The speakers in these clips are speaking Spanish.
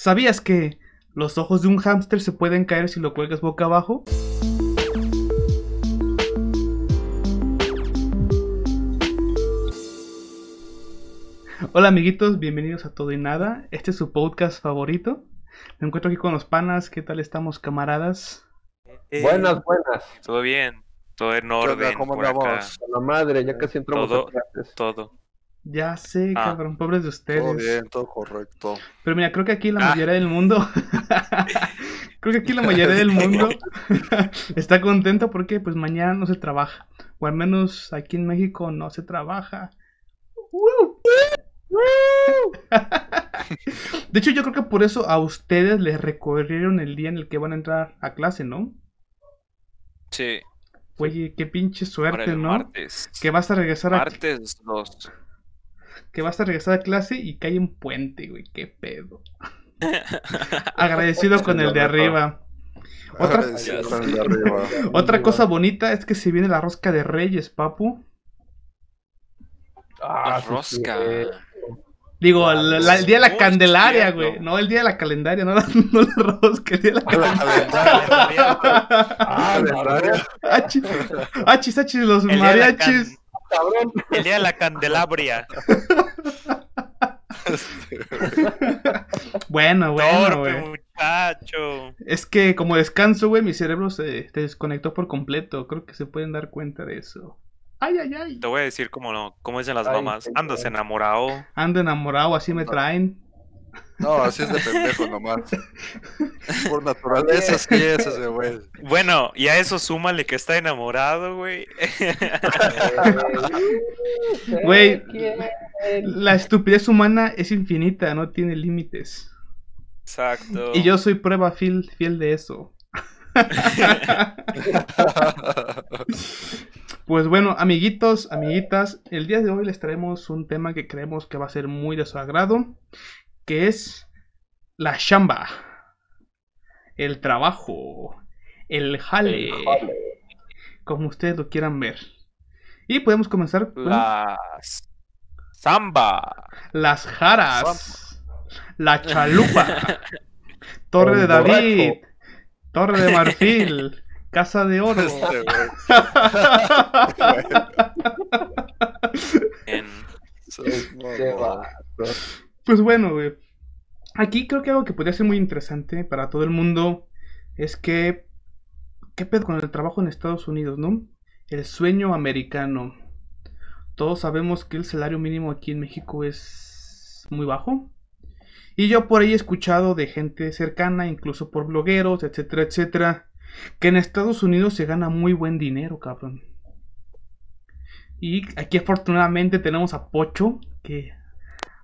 ¿Sabías que los ojos de un hámster se pueden caer si lo cuelgas boca abajo? Hola amiguitos, bienvenidos a Todo y Nada. Este es su podcast favorito. Me encuentro aquí con los panas. ¿Qué tal estamos, camaradas? Eh, Buenas, buenas. Todo bien, todo en orden ¿Cómo por acá. andamos? A la madre, ya casi entramos Todo. a clases. Todo. Ya sé, Ah. cabrón, pobres de ustedes. Todo bien, todo correcto. Pero mira, creo que aquí la Ah. mayoría del mundo. creo que aquí la mayoría del mundo está contento porque pues mañana no se trabaja. O al menos aquí en México no se trabaja. De hecho, yo creo que por eso a ustedes les recorrieron el día en el que van a entrar a clase, ¿no? Sí, Oye, qué pinche para suerte, el ¿no? martes. Que vas a regresar a Martes 2. Que vas a regresar a clase y cae un puente, güey, qué pedo. Agradecido con el de arriba. Otra-. Otra cosa bonita es que se viene la rosca de Reyes, papu. Ah, La rosca. sí. Digo, la- la- el día de la Candelaria, güey. No, el día de la calendaria, no la, no la rosca, el día de la La Candelaria. Ah, ¿de cabrón, verdad? Achis, achis, achis, los la mariachis. cabrón. El día de la Candelabria. Bueno, bueno, Torpe, muchacho. Es que como descanso, güey, mi cerebro se, se desconectó por completo. Creo que se pueden dar cuenta de eso. Ay, ay, ay. Te voy a decir cómo, no, cómo dicen las Ay, mamás. Andas enamorado. Ando enamorado, así me traen. No, así es de pendejo nomás. Por naturaleza, sí es ese güey. Bueno, y a eso súmale que está enamorado, güey. Güey. La estupidez humana es infinita, no tiene límites. Exacto. Y yo soy prueba fiel, fiel de eso. Pues bueno, amiguitos, amiguitas, el día de hoy les traemos un tema que creemos que va a ser muy de su agrado, que es la chamba, el trabajo, el jale, Jale. como ustedes lo quieran ver. Y podemos comenzar con Las. Samba. las jaras, la chalupa, Torre El de David, borracho. Torre de Marfil, Casa de Oro. Este. En... Pues bueno, güey. Aquí creo que algo que podría ser muy interesante para todo el mundo es que. ¿Qué pedo con el trabajo en Estados Unidos, no? El sueño americano. Todos sabemos que el salario mínimo aquí en México es muy bajo. Y yo por ahí he escuchado de gente cercana, incluso por blogueros, etcétera, etcétera, que en Estados Unidos se gana muy buen dinero, cabrón. Y aquí afortunadamente tenemos a Pocho, que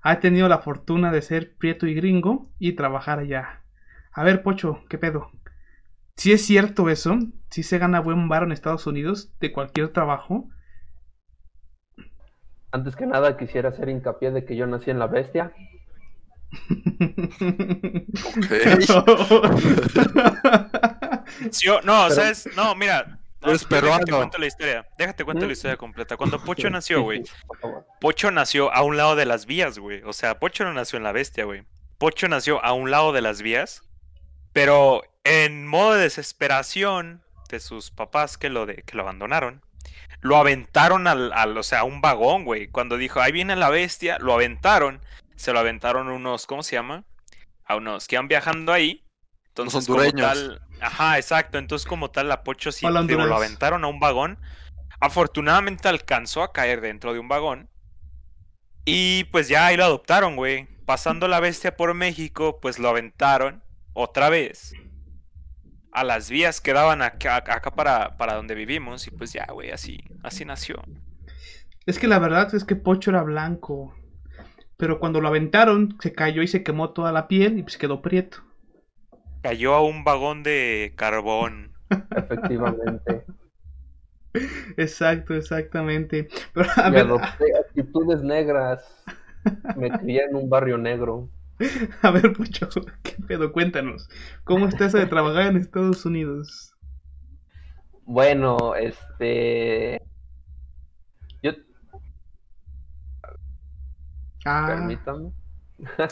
ha tenido la fortuna de ser prieto y gringo y trabajar allá. A ver, Pocho, ¿qué pedo? Si es cierto eso, si se gana buen varo en Estados Unidos de cualquier trabajo. Antes que nada quisiera hacer hincapié de que yo nací en la bestia. Sí, o- no, Pero- ¿sabes? No, mira. No, Eres déjate peruano. cuento la historia. Déjate cuento la historia completa. Cuando Pocho nació, güey. Pocho nació a un lado de las vías, güey. O sea, Pocho no nació en la bestia, güey. Pocho nació a un lado de las vías, pero en modo de desesperación de sus papás que lo, de, que lo abandonaron, lo aventaron al, al, o sea, a un vagón, güey. Cuando dijo, ahí viene la bestia, lo aventaron. Se lo aventaron unos, ¿cómo se llama? A unos que iban viajando ahí. Entonces, como hondureños. tal, ajá, exacto. Entonces, como tal, a Pocho sí, digo, lo aventaron a un vagón. Afortunadamente alcanzó a caer dentro de un vagón. Y pues ya ahí lo adoptaron, güey. Pasando la bestia por México, pues lo aventaron otra vez a las vías que daban acá, acá para, para donde vivimos. Y pues ya, güey, así, así nació. es que la verdad es que Pocho era blanco. Pero cuando lo aventaron, se cayó y se quemó toda la piel y pues quedó prieto. Cayó a un vagón de carbón. Efectivamente. Exacto, exactamente. Pero a ver, adopté actitudes negras. Me crié en un barrio negro. a ver, Pocho, ¿qué pedo? Cuéntanos. ¿Cómo está eso de trabajar en Estados Unidos? Bueno, este. Yo, Ah, permítame.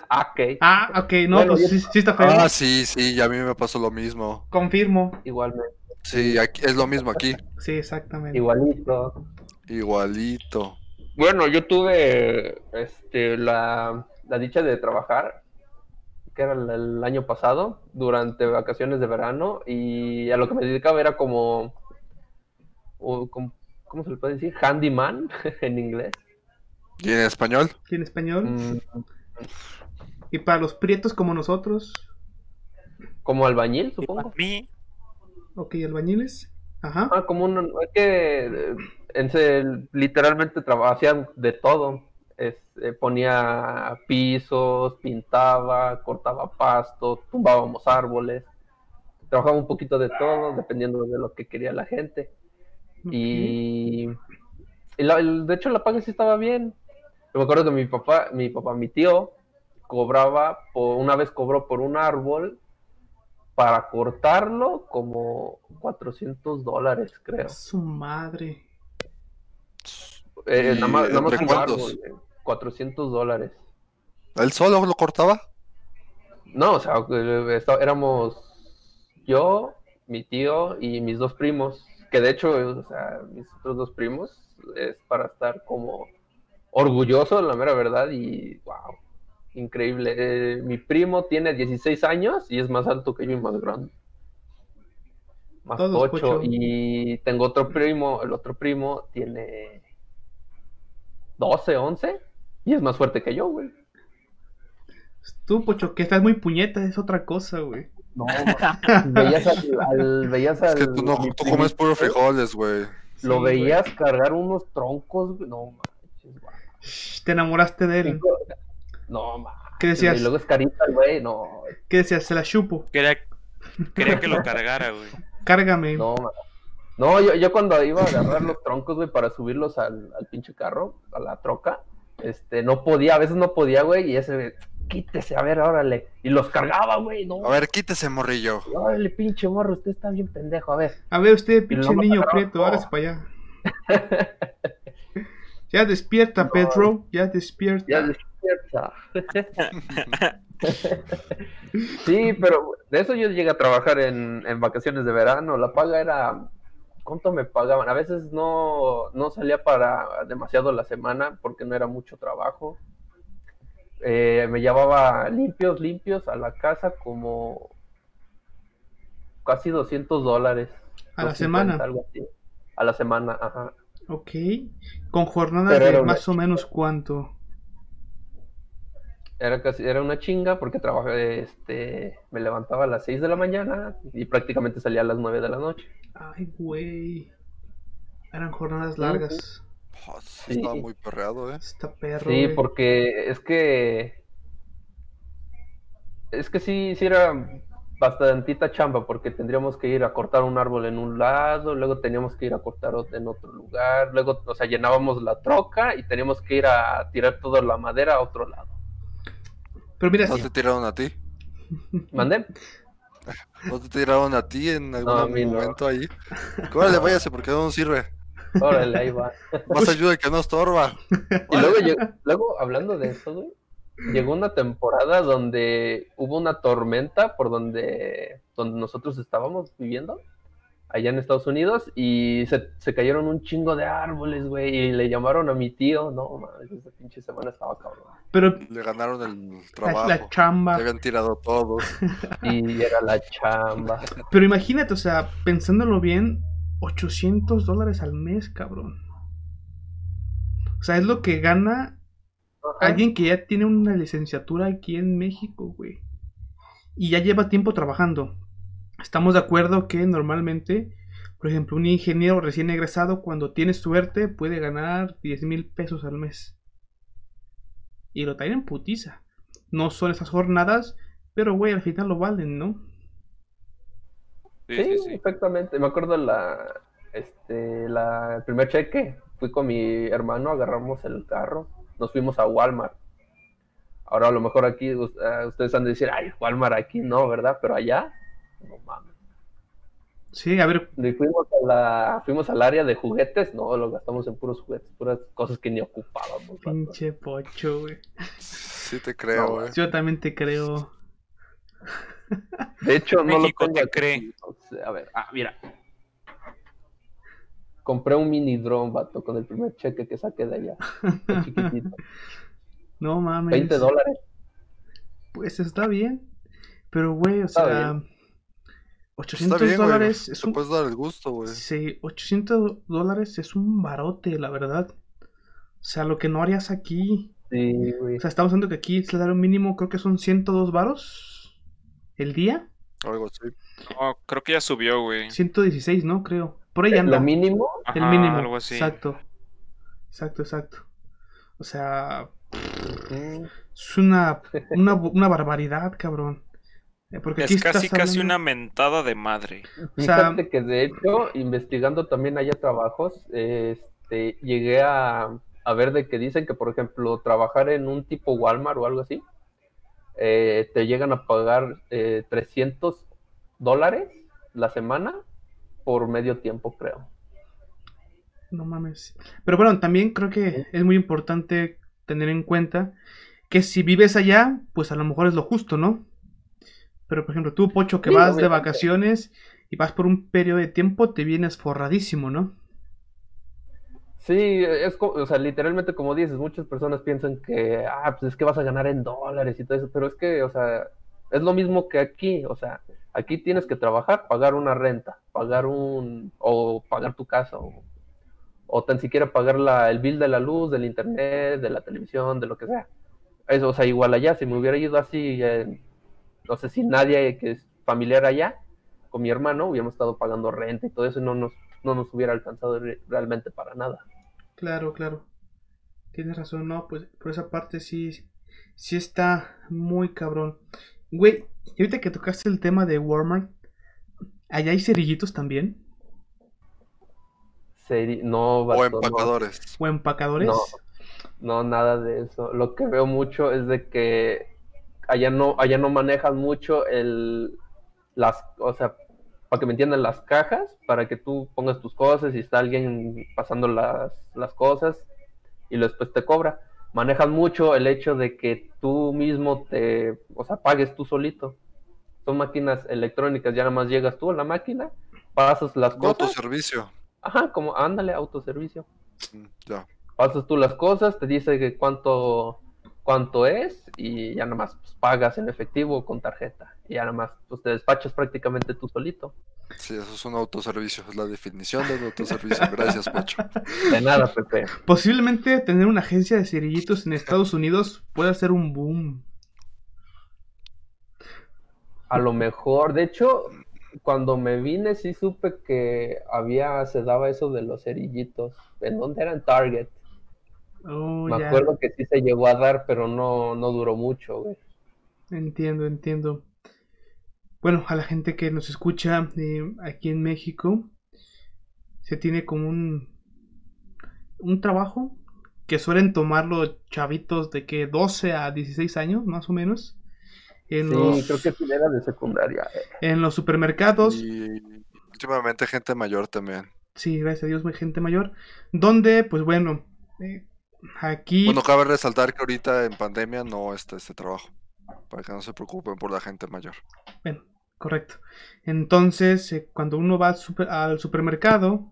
Ah, ok. Ah, ok, no, Bueno, pues yo- sí, sí está feo. Ah, sí, sí, y a mí me pasó lo mismo. Confirmo. Igualmente. Sí, aquí, es lo mismo aquí. Sí, exactamente. Igualito. Igualito. Bueno, yo tuve este, la, la dicha de trabajar, que era el, el año pasado, durante vacaciones de verano, y a lo que me dedicaba era como, o como- ¿cómo se le puede decir? Handyman en inglés. ¿Y en español? ¿Y en español? Mm, Y para los prietos como nosotros, como albañil, Y para supongo. mí, ok, albañiles. Ajá. Ah, como un, es que eh, literalmente traba- hacían de todo. Es- eh, ponía pisos, pintaba, cortaba pasto, tumbábamos árboles. Trabajaba un poquito de todo, dependiendo de lo que quería la gente. Y, y la- el- de hecho la paga sí estaba bien. Yo me acuerdo que mi papá, mi papá, mi tío, cobraba, por, una vez cobró por un árbol para cortarlo como 400 dólares, creo. Su madre. Eh, ¿Y nada más, nada más entre un cuántos? árbol, eh, 400 dólares. ¿Él solo lo cortaba? No, o sea, eh, éramos yo, mi tío y mis dos primos, que de hecho, eh, o sea, mis otros dos primos es para estar como orgulloso, la mera verdad, y wow, increíble. Eh, mi primo tiene 16 años y es más alto que yo y más grande. Más Todos, ocho. Y tengo otro primo, el otro primo tiene 12, 11 y es más fuerte que yo, güey. Tú, Pocho, que estás muy puñeta, es otra cosa, güey. No, veías al, al- veías Es que al- tú, no, mi tú comes puros frijoles, güey. Lo Sí, güey. veías cargar unos troncos, güey. No manches, güey. Te enamoraste de él. No manches. ¿Qué decías? Y luego es carita, el güey. No, ¿Qué decías? Se la chupo. quería, quería que lo cargara, güey. Cárgame. no, man. No, yo, yo cuando iba a agarrar los troncos, güey, para subirlos al, al pinche carro, a la troca, este, no podía, a veces no podía, güey, y ese, quítese, a ver, órale. Y los cargaba, güey, no. A ver, quítese, morrillo. Órale, pinche morro, usted está bien pendejo, a ver. A ver, usted, pinche niño agarraba prieto, hágase para allá. Ya despierta, No. Pedro. Ya despierta. Ya despierta. sí, pero de eso yo llegué a trabajar en, en vacaciones de verano. La paga era. ¿Cuánto me pagaban? A veces no, no salía para demasiado la semana porque no era mucho trabajo. Eh, me llevaba limpios, limpios a la casa como casi 200 dólares. A la 250, semana. algo así. A la semana, ajá. Ok. Con jornadas Pero de más o menos cuánto. Era casi, era una chinga porque trabajé, este, me levantaba a las 6 de la mañana y prácticamente salía a las 9 de la noche. Ay, güey. Eran jornadas largas. Oh, sí, Sí. Estaba muy perreado, ¿eh? Está perro. Sí, güey. porque es que es que sí, sí era bastantita chamba porque tendríamos que ir a cortar un árbol en un lado, luego teníamos que ir a cortar ot- en otro lugar, luego, o sea, llenábamos la troca y teníamos que ir a tirar toda la madera a otro lado. Pero mira, ¿No sí, te tiraron a ti? ¿Mandé? ¿No te tiraron a ti en algún no. momento ahí? Órale, váyase porque no nos sirve. Órale, ahí va. Más ayuda que no estorba. Y luego, luego, hablando de eso, güey, llegó una temporada donde hubo una tormenta por donde, donde nosotros estábamos viviendo, allá en Estados Unidos, y se, se cayeron un chingo de árboles, güey, y le llamaron a mi tío. No, mames, esa pinche semana estaba cabrón. pero Le ganaron el la, trabajo. la chamba. Le habían tirado todos. Y era la chamba. Pero imagínate, o sea, pensándolo bien, 800 dólares al mes, cabrón. O sea, es lo que gana Ajá. alguien que ya tiene una licenciatura aquí en México, güey. Y ya lleva tiempo trabajando. Estamos de acuerdo que normalmente, por ejemplo, un ingeniero recién egresado, cuando tiene suerte, puede ganar 10 mil pesos al mes. Y lo traen en putiza. No son esas jornadas, pero, güey, al final lo valen, ¿no? Sí, Sí, sí, sí. exactamente. Me acuerdo la, este, la, el primer cheque. Fui con mi hermano, agarramos el carro, nos fuimos a Walmart. Ahora a lo mejor aquí eh, ustedes han de decir, ay, Walmart aquí no, ¿verdad? Pero allá, no mames. Sí, a ver, Y fuimos, a la, fuimos al área de juguetes, no, lo gastamos en puros juguetes, puras cosas que ni ocupábamos. pinche pocho, güey. Sí te creo, No, güey. Yo también te creo. De hecho, no México lo te tengo aquí, cree. entonces, a ver, ah, mira. Compré un mini drone, vato, con el primer cheque que saqué de allá. Chiquitito. No mames. 20 dólares. Pues está bien. Pero, güey, o Está sea, bien. 800 Está bien, güey. dólares es Te un... puedes dar el gusto, güey. Sí, 800 dólares es un barote, la verdad. O sea, lo que no harías aquí. Sí, güey. O sea, estamos hablando que aquí el salario mínimo creo que son 102 varos el día. Algo así. No, creo que ya subió, güey. 116, ¿no? Creo. Por ahí anda. Lo mínimo, El Ajá, mínimo. algo así. Exacto. Exacto, exacto. O sea, es una, una, una barbaridad, cabrón. Eh, Porque aquí Es casi, casi una mentada de madre. sea- Fíjate que de hecho, investigando también allá trabajos, este, llegué a, a ver de que dicen que, por ejemplo, trabajar en un tipo Walmart o algo así, eh, te llegan a pagar eh, 300 dólares la semana por medio tiempo, creo. No mames. Pero bueno, también creo que es muy importante tener en cuenta que si vives allá, pues a lo mejor es lo justo, ¿no? Pero por ejemplo, tú, Pocho, que Sí, vas de vacaciones y vas por un periodo de tiempo, te vienes forradísimo, ¿no? Sí, es, o sea, literalmente como dices, muchas personas piensan que, ah, pues es que vas a ganar en dólares y todo eso, pero es que, o sea, es lo mismo que aquí, o sea, aquí tienes que trabajar, pagar una renta, pagar un, o pagar tu casa, o, o tan siquiera pagar la, el bill de la luz, del internet, de la televisión, de lo que sea. Eso, o sea, igual allá, si me hubiera ido así, eh, no sé, sin nadie que es familiar allá, con mi hermano, hubiéramos estado pagando renta y todo eso y no nos, no nos hubiera alcanzado re- realmente para nada. Claro, claro. Tienes razón, no, pues por esa parte sí, sí está muy cabrón. Güey, y ahorita que tocaste el tema de Walmart, ¿allá hay cerillitos también? No, O vato, no. empacadores. ¿O empacadores? No. No, nada de eso. Lo que veo mucho es de que allá no, allá no manejan mucho el las, o sea, para que me entiendan las cajas, para que tú pongas tus cosas y está alguien pasando las, las cosas y después te cobra. Manejan mucho el hecho de que tú mismo te, o sea, pagues tú solito. Son máquinas electrónicas, ya nada más llegas tú a la máquina, pasas las cosas. autoservicio. Ajá, como ándale, autoservicio Ya. pasas tú las cosas, te dice que cuánto, cuánto es y ya nada más pues, pagas en efectivo o con tarjeta. Y ya nada más pues, te despachas prácticamente tú solito. Sí, eso es un autoservicio. Es la definición de un autoservicio. Gracias, Pacho. De nada, Pepe. Posiblemente tener una agencia de cerillitos en Estados Unidos pueda ser un boom. A lo mejor, de hecho, cuando me vine sí supe que había, se daba eso de los cerillitos. ¿En dónde era? En Target. Oh, me ya. acuerdo que sí se llegó a dar, pero no, no duró mucho, güey. Entiendo, entiendo. Bueno, a la gente que nos escucha eh, aquí en México, se tiene como un, un trabajo que suelen tomar los chavitos de que 12 a 16 años, más o menos, en, Sí, los, creo que sí era de secundaria. eh. en los supermercados. Y últimamente gente mayor también. Sí, gracias a Dios, gente mayor. Donde, pues bueno, eh, aquí... Bueno, cabe resaltar que ahorita en pandemia no está este trabajo. Para que no se preocupen por la gente mayor. Bueno, correcto. Entonces, eh, cuando uno va super- al supermercado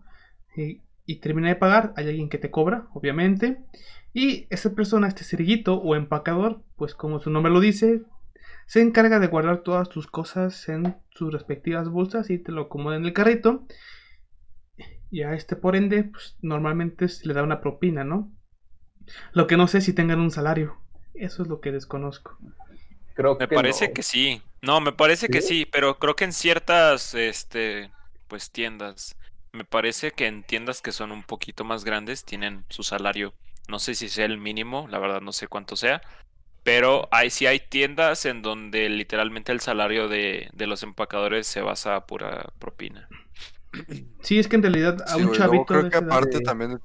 eh, y termina de pagar, hay alguien que te cobra, obviamente. Y esa persona, este cerillito o empacador, pues como su nombre lo dice, se encarga de guardar todas tus cosas en sus respectivas bolsas y te lo acomoda en el carrito. Y a este, por ende, pues normalmente se le da una propina, ¿no? Lo que no sé si tengan un salario. Eso es lo que desconozco. Creo Me que parece no. que sí. No, me parece que ¿Sí? pero creo que en ciertas, este, pues tiendas. Me parece que en tiendas que son un poquito más grandes tienen su salario. No sé si sea el mínimo, la verdad no sé cuánto sea. Pero hay, sí hay tiendas en donde literalmente el salario de, de los empacadores se basa a pura propina. Sí, es que en realidad a Sí, un chavito creo de que aparte también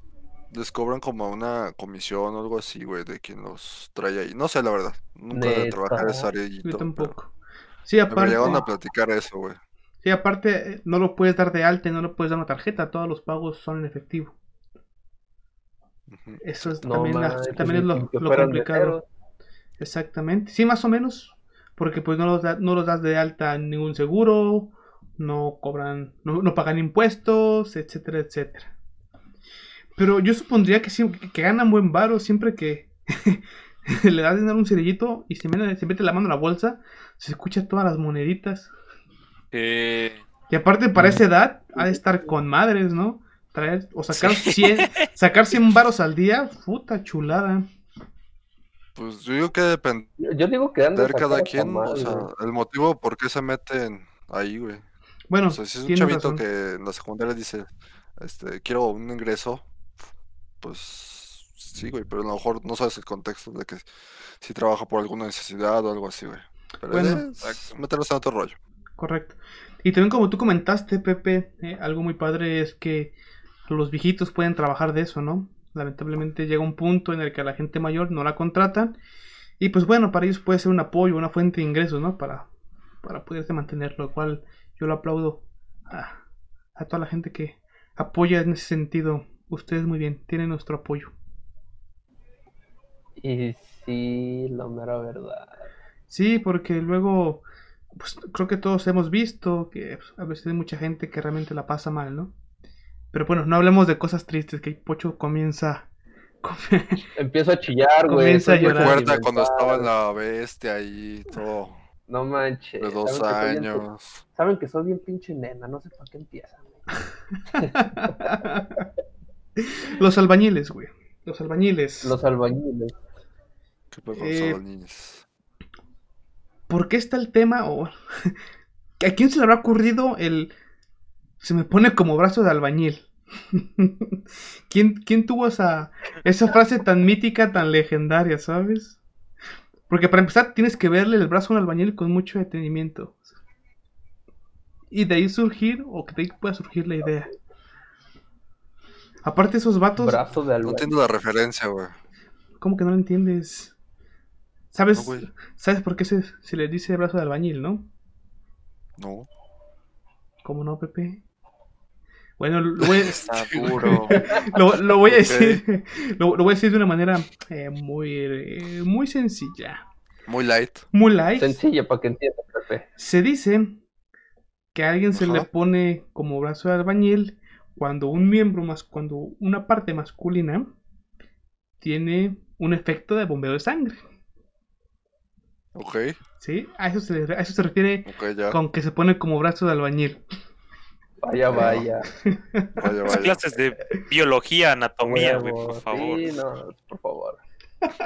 les cobran como una comisión o algo así, güey, de quien los trae ahí. No sé, la verdad. Nunca de esa área y Yo tampoco. Sí, Me aparte. llegaron a platicar eso, güey. Sí, aparte, eh, no lo puedes dar de alta y no lo puedes dar una tarjeta. Todos los pagos son en efectivo. Ujú. Eso es, No también, la- también es ni lo, lo complicado. Exactamente. Sí, más o menos. Porque pues no los, da- no los das de alta en ningún seguro. No cobran, no, no pagan impuestos, etcétera, etcétera. Pero yo supondría que, sí, que ganan buen varo siempre que le das dinero a un cerillito y se mete, se mete la mano en la bolsa, se escucha todas las moneditas. Eh, Y aparte para esa edad ha de estar con madres, ¿no? Traer, o sacar Sí. 100, sacar 100 varos al día, puta chulada. Pues yo digo que depende Yo, yo digo que de cada quien, o sea, güey. el motivo por qué se meten ahí, güey. Bueno, O sea, si es un chavito razón. que en la secundaria dice, este, quiero un ingreso, pues sí, güey, pero a lo mejor no sabes el contexto de que si trabaja por alguna necesidad o algo así, güey. Pero Bueno. es meterlos en otro rollo. Correcto. Y también como tú comentaste, Pepe, eh, algo muy padre es que los viejitos pueden trabajar de eso, ¿no? Lamentablemente llega un punto en el que a la gente mayor no la contratan y pues bueno, para ellos puede ser un apoyo, una fuente de ingresos, ¿no? Para, para poderse mantener, lo cual yo lo aplaudo a, a toda la gente que apoya en ese sentido. Ustedes muy bien, tienen nuestro apoyo. Y sí, la mera verdad. Sí, porque luego, pues creo que todos hemos visto que pues, a veces hay mucha gente que realmente la pasa mal, ¿no? Pero bueno, no hablemos de cosas tristes, que Pocho comienza... Empiezo a chillar, güey. Comienza a llorar. Recuerda cuando estaba la bestia ahí, todo, No manches. de dos saben que soy bien- años. Saben que soy bien pinche nena, no sé para qué empiezan. Los albañiles, güey. Los albañiles. Los albañiles. ¿Qué pedo con Eh, los albañiles? ¿Por qué está el tema? O... ¿A quién se le habrá ocurrido el... Se me pone como brazo de albañil? ¿Quién, quién tuvo esa, esa frase tan mítica, tan legendaria, sabes? Porque para empezar tienes que verle el brazo a un albañil con mucho detenimiento. Y de ahí surgir, o que de ahí pueda surgir la idea. Aparte esos vatos, Brazo de No entiendo la referencia, güey. ¿cómo que no lo entiendes? ¿Sabes, No. ¿sabes por qué se, se le dice brazo de albañil, no? No. ¿Cómo no, Pepe? Bueno, lo voy, duro. lo- lo voy a decir, lo, lo voy a decir de una manera eh, muy, eh, muy sencilla, Muy light. muy light. Sencilla para que entienda, Pepe. Se dice que a alguien se le pone como brazo de albañil cuando un miembro más, cuando una parte masculina tiene un efecto de bombeo de sangre, Ok, ¿sí? A eso se, a eso se refiere con que se pone como brazo de albañil. Vaya, vaya. Vaya, vaya. clases de biología, anatomía, güey, por favor. Sí, no, por favor.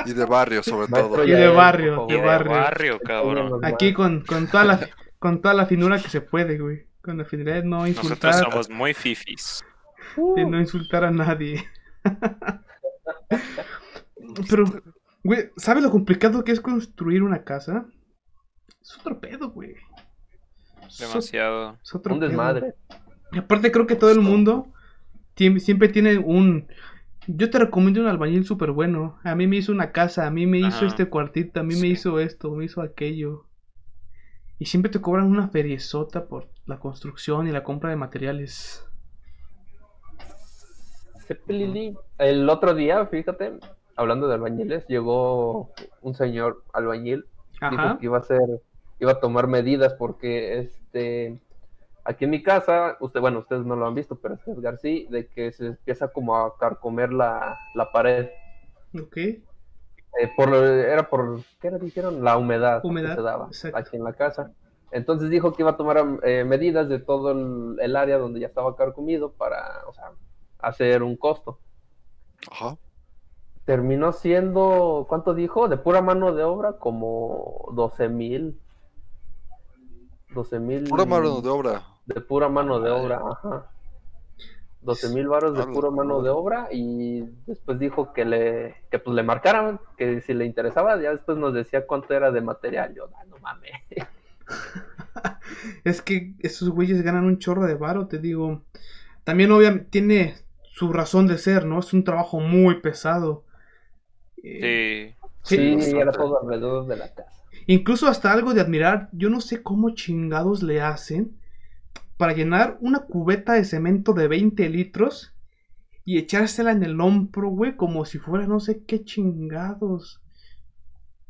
Y de barrio, sobre Maestro todo. Y de barrio, de Y de favor. barrio. barrio, cabrón. Aquí con, con toda la con toda la finura que se puede, güey. Con la finura de no insultar, Nosotros somos muy fifis. de no insultar a nadie. Pero, güey, ¿sabes lo complicado que es construir una casa? Es otro pedo, güey. Demasiado. es otro Un pedo. desmadre. Y aparte creo que todo el mundo siempre tiene un... Yo te recomiendo un albañil súper bueno. A mí me hizo una casa, a mí me hizo este cuartito, a mí me hizo esto, me hizo aquello. Y siempre te cobran una feriezota por la construcción y la compra de materiales. El otro día, fíjate, hablando de albañiles, llegó un señor albañil, Ajá. dijo que iba a hacer, iba a tomar medidas porque este aquí en mi casa, usted, bueno, ustedes no lo han visto, pero es García, de que se empieza como a carcomer la, la pared. Ok. Eh, por era por, ¿qué era? Dijeron, la humedad, Humedad, que se daba exacto. aquí en la casa. Entonces dijo que iba a tomar eh, medidas de todo el, el área donde ya estaba carcomido para, o sea, hacer un costo. Ajá. Terminó siendo, ¿cuánto dijo? De pura mano de obra, como 12 mil. 12 mil. Pura mano de obra. De pura mano de obra, ajá. 12 mil varos de pura mano de obra y después dijo que le que pues le marcaran, que si le interesaba, ya después nos decía cuánto era de material. Yo, "Ah, no mames. Es que esos güeyes ganan un chorro de varo, te digo. También obviamente tiene su razón de ser, ¿no? Es un trabajo muy pesado. Eh, Sí. Sí, bastante. era todo alrededor de la casa. Incluso hasta algo de admirar, yo no sé cómo chingados le hacen para llenar una cubeta de cemento de 20 litros y echársela en el hombro, güey, como si fuera no sé qué chingados.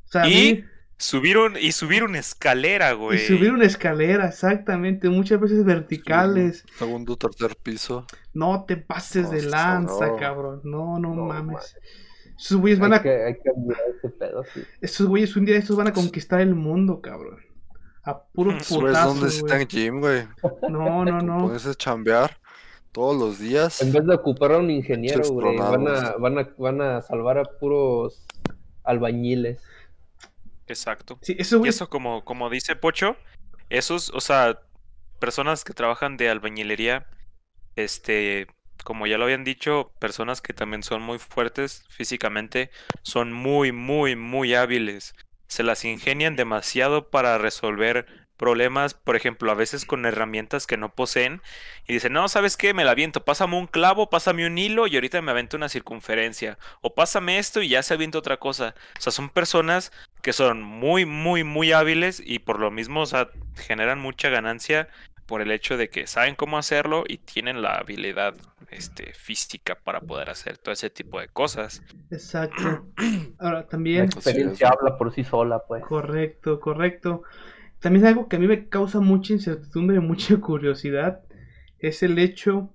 O sea, Y mí- subir un, y subir una escalera, y güey. subir una escalera, exactamente, muchas veces verticales. Segundo, tercer piso. No te pases No, de sí, lanza, no. cabrón. No, no, No, mames. Esos güeyes van Hay a, que, hay que ese pedo, sí. esos güeyes un día estos van a conquistar el mundo, cabrón. A puro Esos Esos güeyes no putazo, necesitan gym, güey. No, no, no. A chambear todos los días. En vez de ocupar a un ingeniero, güey, van a, van, a, van a salvar a puros albañiles. Exacto. Sí, Y eso como, como dice Pocho, esos, o sea, personas que trabajan de albañilería, este, como ya lo habían dicho, personas que también son muy fuertes físicamente, son muy, muy, muy hábiles. Se las ingenian demasiado para resolver problemas, por ejemplo, a veces con herramientas que no poseen y dicen, no, ¿sabes qué? Me la aviento, pásame un clavo, pásame un hilo y ahorita me avento una circunferencia. O pásame esto y ya se avienta otra cosa. O sea, son personas que son muy, muy, muy hábiles y por lo mismo, o sea, generan mucha ganancia por el hecho de que saben cómo hacerlo y tienen la habilidad este, física para poder hacer todo ese tipo de cosas. Exacto. Ahora La también, experiencia es. habla por sí sola, pues. correcto, correcto. También algo que a mí me causa mucha incertidumbre y mucha curiosidad es el hecho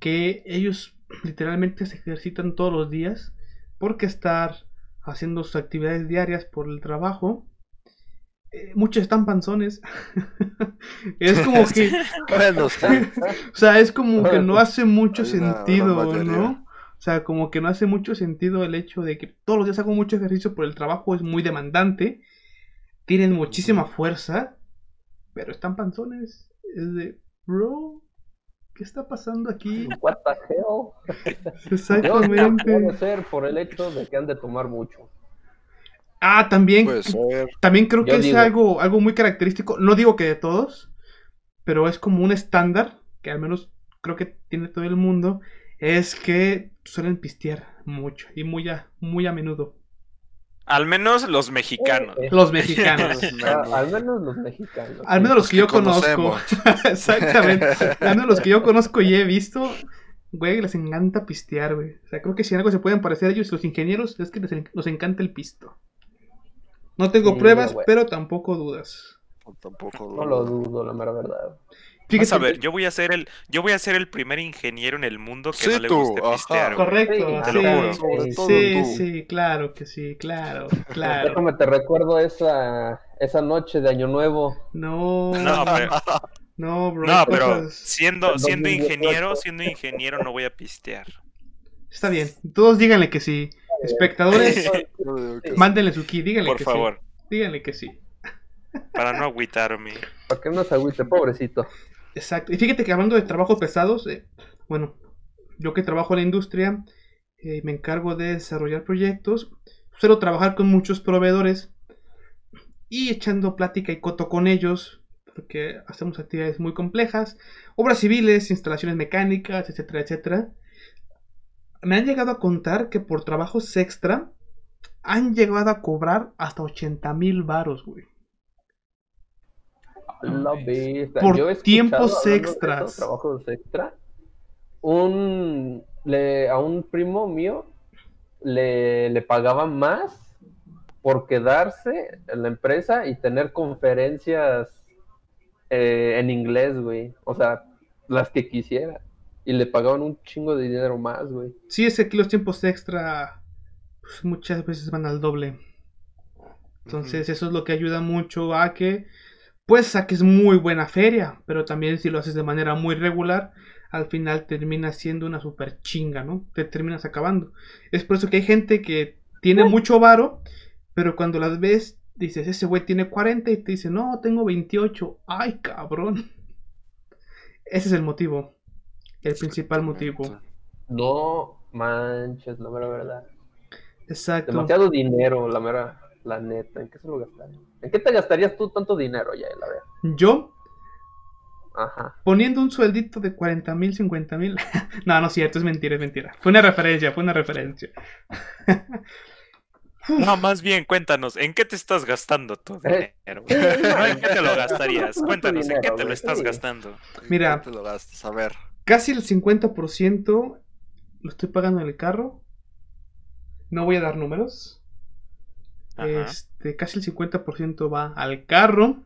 que ellos literalmente se ejercitan todos los días porque estar haciendo sus actividades diarias por el trabajo. eh, muchos están panzones. es como que, Bueno, o sea, es como que no hace mucho sentido. ¿no? O sea, como que no hace mucho sentido el hecho de que todos los días hago mucho ejercicio por el trabajo, es muy demandante, tienen muchísima fuerza, pero están panzones. Es de, bro, ¿qué está pasando aquí? What the hell? Exactamente. puede ser por el hecho de que han de tomar mucho. Ah, también, también creo que Yo es digo- algo, algo muy característico, no digo que de todos, pero es como un estándar, que al menos creo que tiene todo el mundo, es que suelen pistear mucho y muy a, muy a menudo. Al menos los mexicanos. Eh, Los mexicanos. al menos los mexicanos. Al menos los que yo conozco. Exactamente. Al menos los que yo conozco y he visto, güey, les encanta pistear, güey. O sea, creo que si en algo se pueden parecer a ellos, los ingenieros, es que les, nos encanta el pisto. No tengo Sí, pruebas, güey. pero tampoco dudas. Tampoco. No lo dudo, la mera verdad. Vamos a Fíjate, ver, yo voy a ser el, yo voy a ser el primer ingeniero en el mundo que Sí, no le tú, guste ajá. pistear. correcto, Sí, te lo juro. sí, tú. claro que sí, claro, claro. Déjame te recuerdo esa, esa noche de Año Nuevo. No, No, pero, no, bro. no, pero siendo, siendo 2018. ingeniero, siendo ingeniero no voy a pistear. Está bien, todos díganle que sí. Espectadores, que mándenle su key, díganle Por que favor, sí. Díganle que sí. para no agüitarme. ¿Para qué no se agüite, pobrecito? Exacto. Y fíjate que hablando de trabajos pesados, eh, bueno, yo que trabajo en la industria, eh, me encargo de desarrollar proyectos, suelo trabajar con muchos proveedores y echando plática y coto con ellos, porque hacemos actividades muy complejas, obras civiles, instalaciones mecánicas, etcétera, etcétera. Me han llegado a contar que por trabajos extra han llegado a cobrar hasta 80 mil varos, güey. La bestia. Por Yo he escuchado, tiempos de extras. esos trabajos extra. Un, le, a un primo mío le, le pagaban más por quedarse en la empresa y tener conferencias eh, en inglés, güey. O sea, las que quisiera. Y le pagaban un chingo de dinero más, güey. Sí, es que los tiempos extra pues, muchas veces van al doble. Entonces eso es lo que ayuda mucho a que pues saques muy buena feria, pero también si lo haces de manera muy regular, al final termina siendo una super chinga, ¿no? Te terminas acabando. Es por eso que hay gente que tiene mucho varo, pero cuando las ves dices, ese güey tiene 40 y te dice, no, tengo 28. Ay, cabrón. Ese es el motivo. El principal motivo. No manches, la mera verdad. Exacto. Demasiado dinero, la mera, la neta. ¿En qué se lo gastarían? ¿En qué te gastarías tú tanto dinero ya, la verdad? Yo Ajá. poniendo un sueldito de 40 mil, 50 mil. no, no es cierto, es mentira, es mentira. Fue una referencia, fue una referencia. No, más bien, cuéntanos, ¿en qué te estás gastando tu Eh, dinero? No, ¿En qué te lo gastarías? Cuéntanos, ¿en qué te lo estás sí. gastando? ¿En Mira. te lo gastas? A ver. Casi el 50% lo estoy pagando en el carro. No voy a dar números. Ajá. Este, casi el 50% va al carro.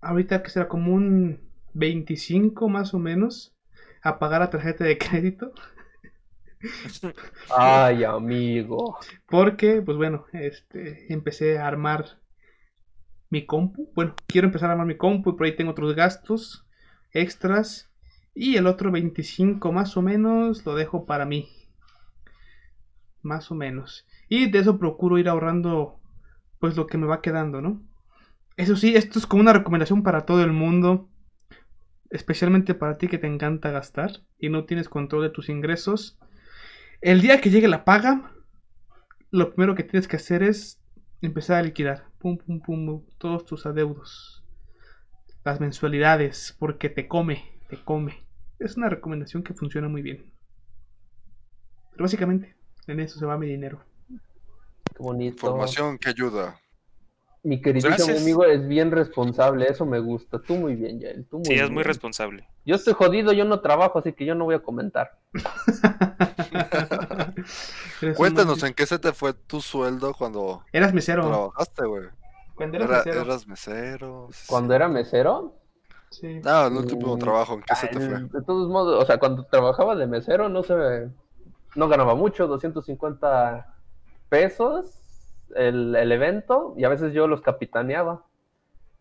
Ahorita que será como un 25 más o menos a pagar la tarjeta de crédito. Ay, amigo. Porque, pues bueno, este, empecé a armar mi compu. Bueno, quiero empezar a armar mi compu y por ahí tengo otros gastos extras. Y el otro 25 más o menos lo dejo para mí. Más o menos. Y de eso procuro ir ahorrando pues lo que me va quedando, ¿no? Eso sí, esto es como una recomendación para todo el mundo. Especialmente para ti que te encanta gastar y no tienes control de tus ingresos. El día que llegue la paga, lo primero que tienes que hacer es empezar a liquidar. Pum, pum, pum, todos tus adeudos. Las mensualidades, porque te come, te come. Es una recomendación que funciona muy bien. Pero básicamente, en eso se va mi dinero. Qué bonito. Información que ayuda. Mi queridísimo amigo es bien responsable, eso me gusta. Tú muy bien, Yael. Tú muy Sí, es muy bien. responsable. Yo estoy jodido, yo no trabajo, así que yo no voy a comentar. Cuéntanos en qué se te fue tu sueldo cuando Eras mesero. trabajaste, güey. Cuando eras Era- mesero. ¿Eras mesero? Cuando era mesero, Sí. No, el último Mm, trabajo, ¿en qué se te fue? de todos modos, o sea, cuando trabajaba de mesero no se no ganaba mucho, 250 pesos el, el evento y a veces yo los capitaneaba.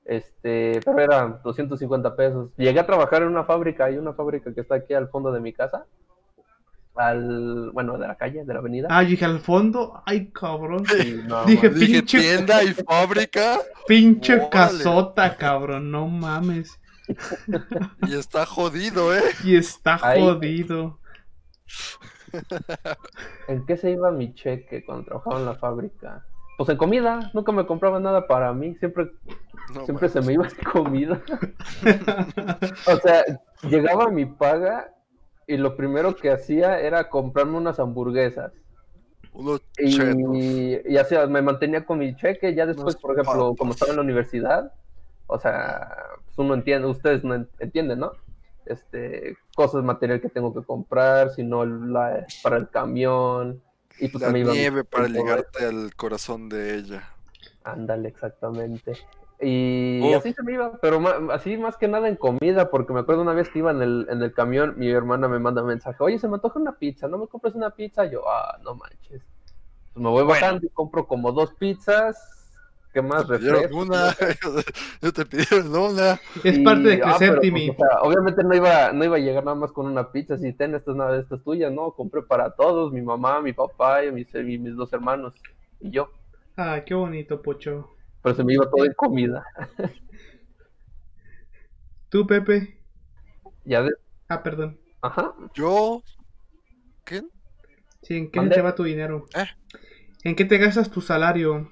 Este, pero eran 250 pesos. Llegué a trabajar en una fábrica, hay una fábrica que está aquí al fondo de mi casa. Al, bueno, de la calle, de la avenida. Ah, dije al fondo. Ay, cabrón. No, dije, man, Dije, pinche- tienda y fábrica Pinche Órale. casota, cabrón. No mames. y está jodido, ¿eh? Y está Ahí. jodido. ¿En qué se iba mi cheque cuando trabajaba en la fábrica? Pues en comida, nunca me compraba nada para mí, siempre No, Siempre se me iba en comida. o sea, llegaba mi paga y lo primero que hacía era comprarme unas hamburguesas. Unos chetos. Y, y así me mantenía con mi cheque. Ya después, por ejemplo, papas. como estaba en la universidad, o sea, pues uno entiende, ustedes no en- entienden, ¿no? Este, cosas material que tengo que comprar, sino la, para el camión. Y pues La se me iba nieve para ligarte al corazón de ella. Ándale, exactamente. Y Uf. así se me iba, pero ma- así más que nada en comida, porque me acuerdo una vez que iba en el, en el camión, mi hermana me manda mensaje, oye, se me antoja una pizza, ¿no me compras una pizza? Yo, ah, no manches. Pues me voy Bueno. bajando y compro como dos pizzas, ¿qué más? Te pidieron refrescos, una, yo te pidieron una. Es Y- parte de ah, crecer, Timmy. pues, o sea, obviamente no iba, no iba a llegar nada más con una pizza, si ten, esta es una de estas tuyas, ¿no? Compré para todos, mi mamá, mi papá y mis, y mis dos hermanos y yo. Ah, qué bonito, Pocho. Pero se me iba todo en comida. Tú, Pepe. Ya de... Ah, perdón. Ajá. Yo. ¿Qué? Sí, ¿en qué se ¿Mande? te va tu dinero? ¿Eh? ¿En qué te gastas tu salario?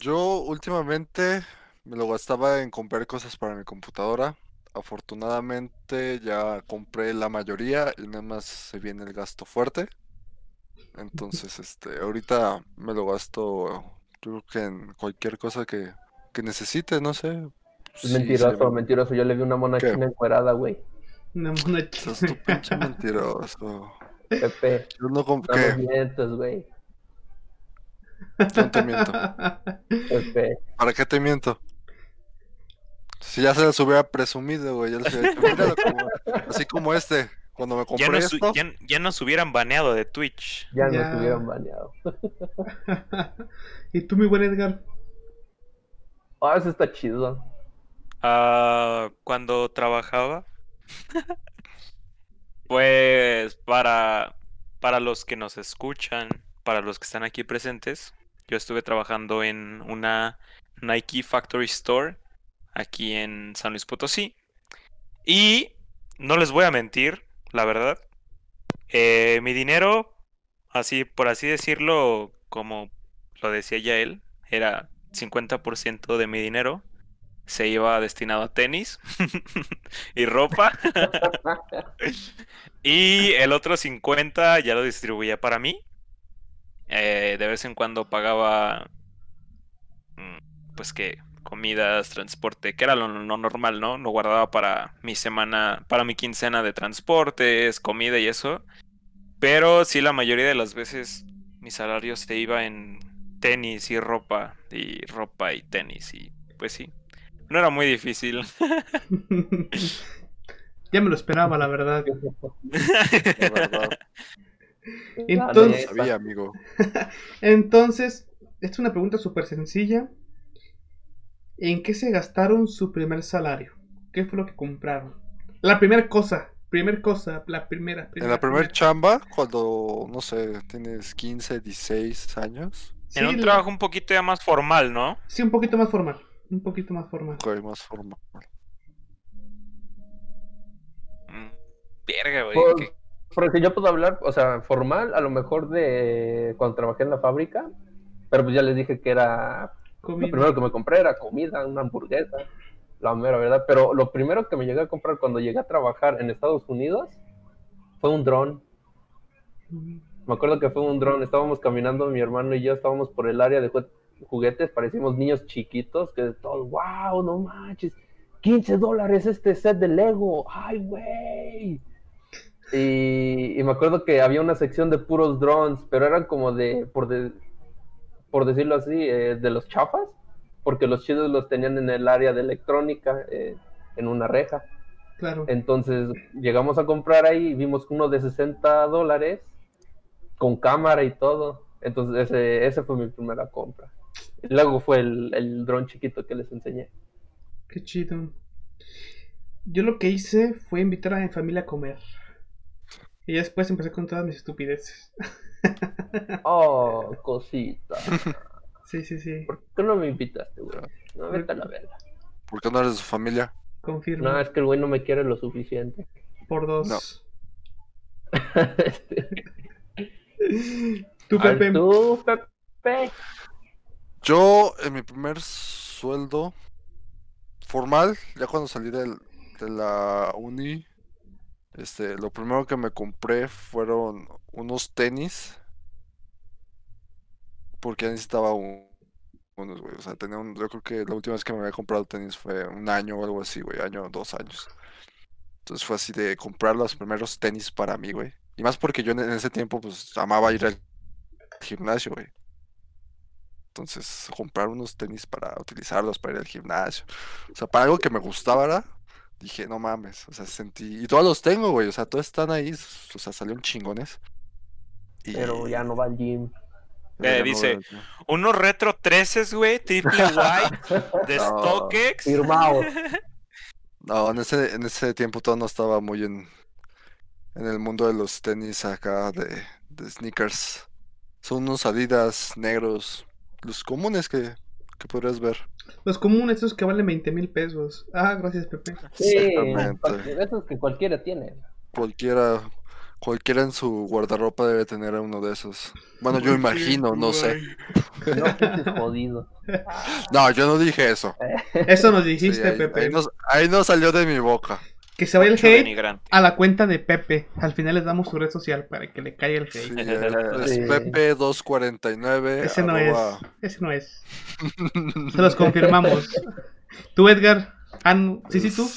Yo últimamente me lo gastaba en comprar cosas para mi computadora. Afortunadamente ya compré la mayoría y nada más se viene el gasto fuerte. Entonces, este, ahorita me lo gasto, yo creo que en cualquier cosa que, que necesite, no sé. Es Sí, mentiroso, mentiroso. Yo le vi una mona ¿Qué? china encuerada, güey. Una mona Estás tú china. pinche mentiroso. Pepe, Yo no no compré, me mientes, güey. No te miento. Pepe. ¿Para qué te miento? Si ya se los hubiera presumido, güey, ya les hubiera dicho, "Míralo como- así como este, cuando me Ya compré nos, esto. ya, ya nos hubieran baneado de Twitch. Ya, Ya. nos hubieran baneado. ¿Y tú, mi buen Edgar? Ah, eso está chido. Ah, cuando trabajaba, pues para, para los que nos escuchan, para los que están aquí presentes, yo estuve trabajando en una Nike Factory Store aquí en San Luis Potosí. Y no les voy a mentir, la verdad. eh, mi dinero, así por así decirlo, como lo decía ya él, era 50% de mi dinero se iba destinado a tenis y ropa. y el otro 50 ya lo distribuía para mí. Eh, de vez en cuando pagaba, mm, pues que comidas, transporte, que era lo, lo normal, ¿no? Lo guardaba para mi semana, para mi quincena de transportes, comida y eso. Pero sí, la mayoría de las veces mi salario se iba en tenis y ropa, y ropa y tenis, y pues sí. No era muy difícil. ya me lo esperaba, la verdad. La verdad. Entonces, Dale. Sabía, amigo. Entonces, esta es una pregunta súper sencilla. ¿En qué se gastaron su primer salario? ¿Qué fue lo que compraron? La primera cosa, primer cosa, la primera. En la primer primera. chamba, cuando, no sé, tienes 15, 16 años, en un trabajo un poquito ya más formal, ¿no? Sí, un poquito más formal. Un poquito más formal. fue más formal. Mm, Verga, güey. Pues, porque yo puedo hablar, o sea, formal, a lo mejor de cuando trabajé en la fábrica, pero pues ya les dije que era Comida. Lo primero que me compré era comida, una hamburguesa, la mera verdad. Pero lo primero que me llegué a comprar cuando llegué a trabajar en Estados Unidos fue un dron. Me acuerdo que fue un dron. Estábamos caminando, mi hermano y yo estábamos por el área de juguetes. Parecíamos niños chiquitos que todos, wow, no manches, 15 dólares este set de Lego. Ay, güey. Y, y me acuerdo que había una sección de puros drones, pero eran como de, por, de, por decirlo así, eh, de los chafas, porque los chidos los tenían en el área de electrónica, eh, en una reja. Claro. Entonces llegamos a comprar ahí y vimos uno de 60 dólares con cámara y todo. Entonces ese, ese fue mi primera compra. Y luego fue el, el dron chiquito que les enseñé. Qué chido. Yo lo que hice fue invitar a mi familia a comer. Y después empecé con todas mis estupideces. Oh, cosita. Sí, sí, sí. ¿Por qué no me invitaste, güey? No, vete a la verga. ¿Por qué no eres de su familia? Confirmo. No, es que el güey no me quiere lo suficiente. Por dos. No. Tú, Pepe. ¿Tú, Pepe? Yo, en mi primer sueldo formal, ya cuando salí del- de la uni, este, lo primero que me compré fueron unos tenis, porque ya necesitaba un- unos, güey. O sea, tenía un, yo creo que la última vez que me había comprado tenis fue un año o algo así, güey, año, dos años. Entonces fue así de comprar los primeros tenis para mí, güey. Y más porque yo en ese tiempo, pues, amaba ir al gimnasio, güey. Entonces, comprar unos tenis para utilizarlos para ir al gimnasio. O sea, para algo que me gustaba, ¿verdad? Dije, no mames. O sea, sentí. Y todos los tengo, güey. O sea, todos están ahí. O sea, salieron chingones. Y... Pero ya no va al gym. Eh, no dice, Unos retro 13, güey, triple white de No. StockX. Firmado. No, en ese, en ese tiempo todo no estaba muy en, en el mundo de los tenis acá de, de sneakers. Son unos Adidas negros. Los comunes que, que podrías ver. Los comunes, esos que valen 20 mil pesos. Ah, gracias, Pepe. Sí, Exactamente. esos que cualquiera tiene. Cualquiera, cualquiera en su guardarropa debe tener uno de esos. Bueno, yo imagino, no sé. No, jodido. No, yo no dije eso. Eso nos Sí, dijiste, ahí, Pepe. ahí no, ahí no salió de mi boca. Que se vaya el hate denigrante. a la cuenta de Pepe. Al final les damos su red social para que le caiga el hate. Sí, es Sí. Pepe249. Ese no arroba- es. Ese no es. Se los confirmamos. Tú, Edgar. Sí, sí, tú.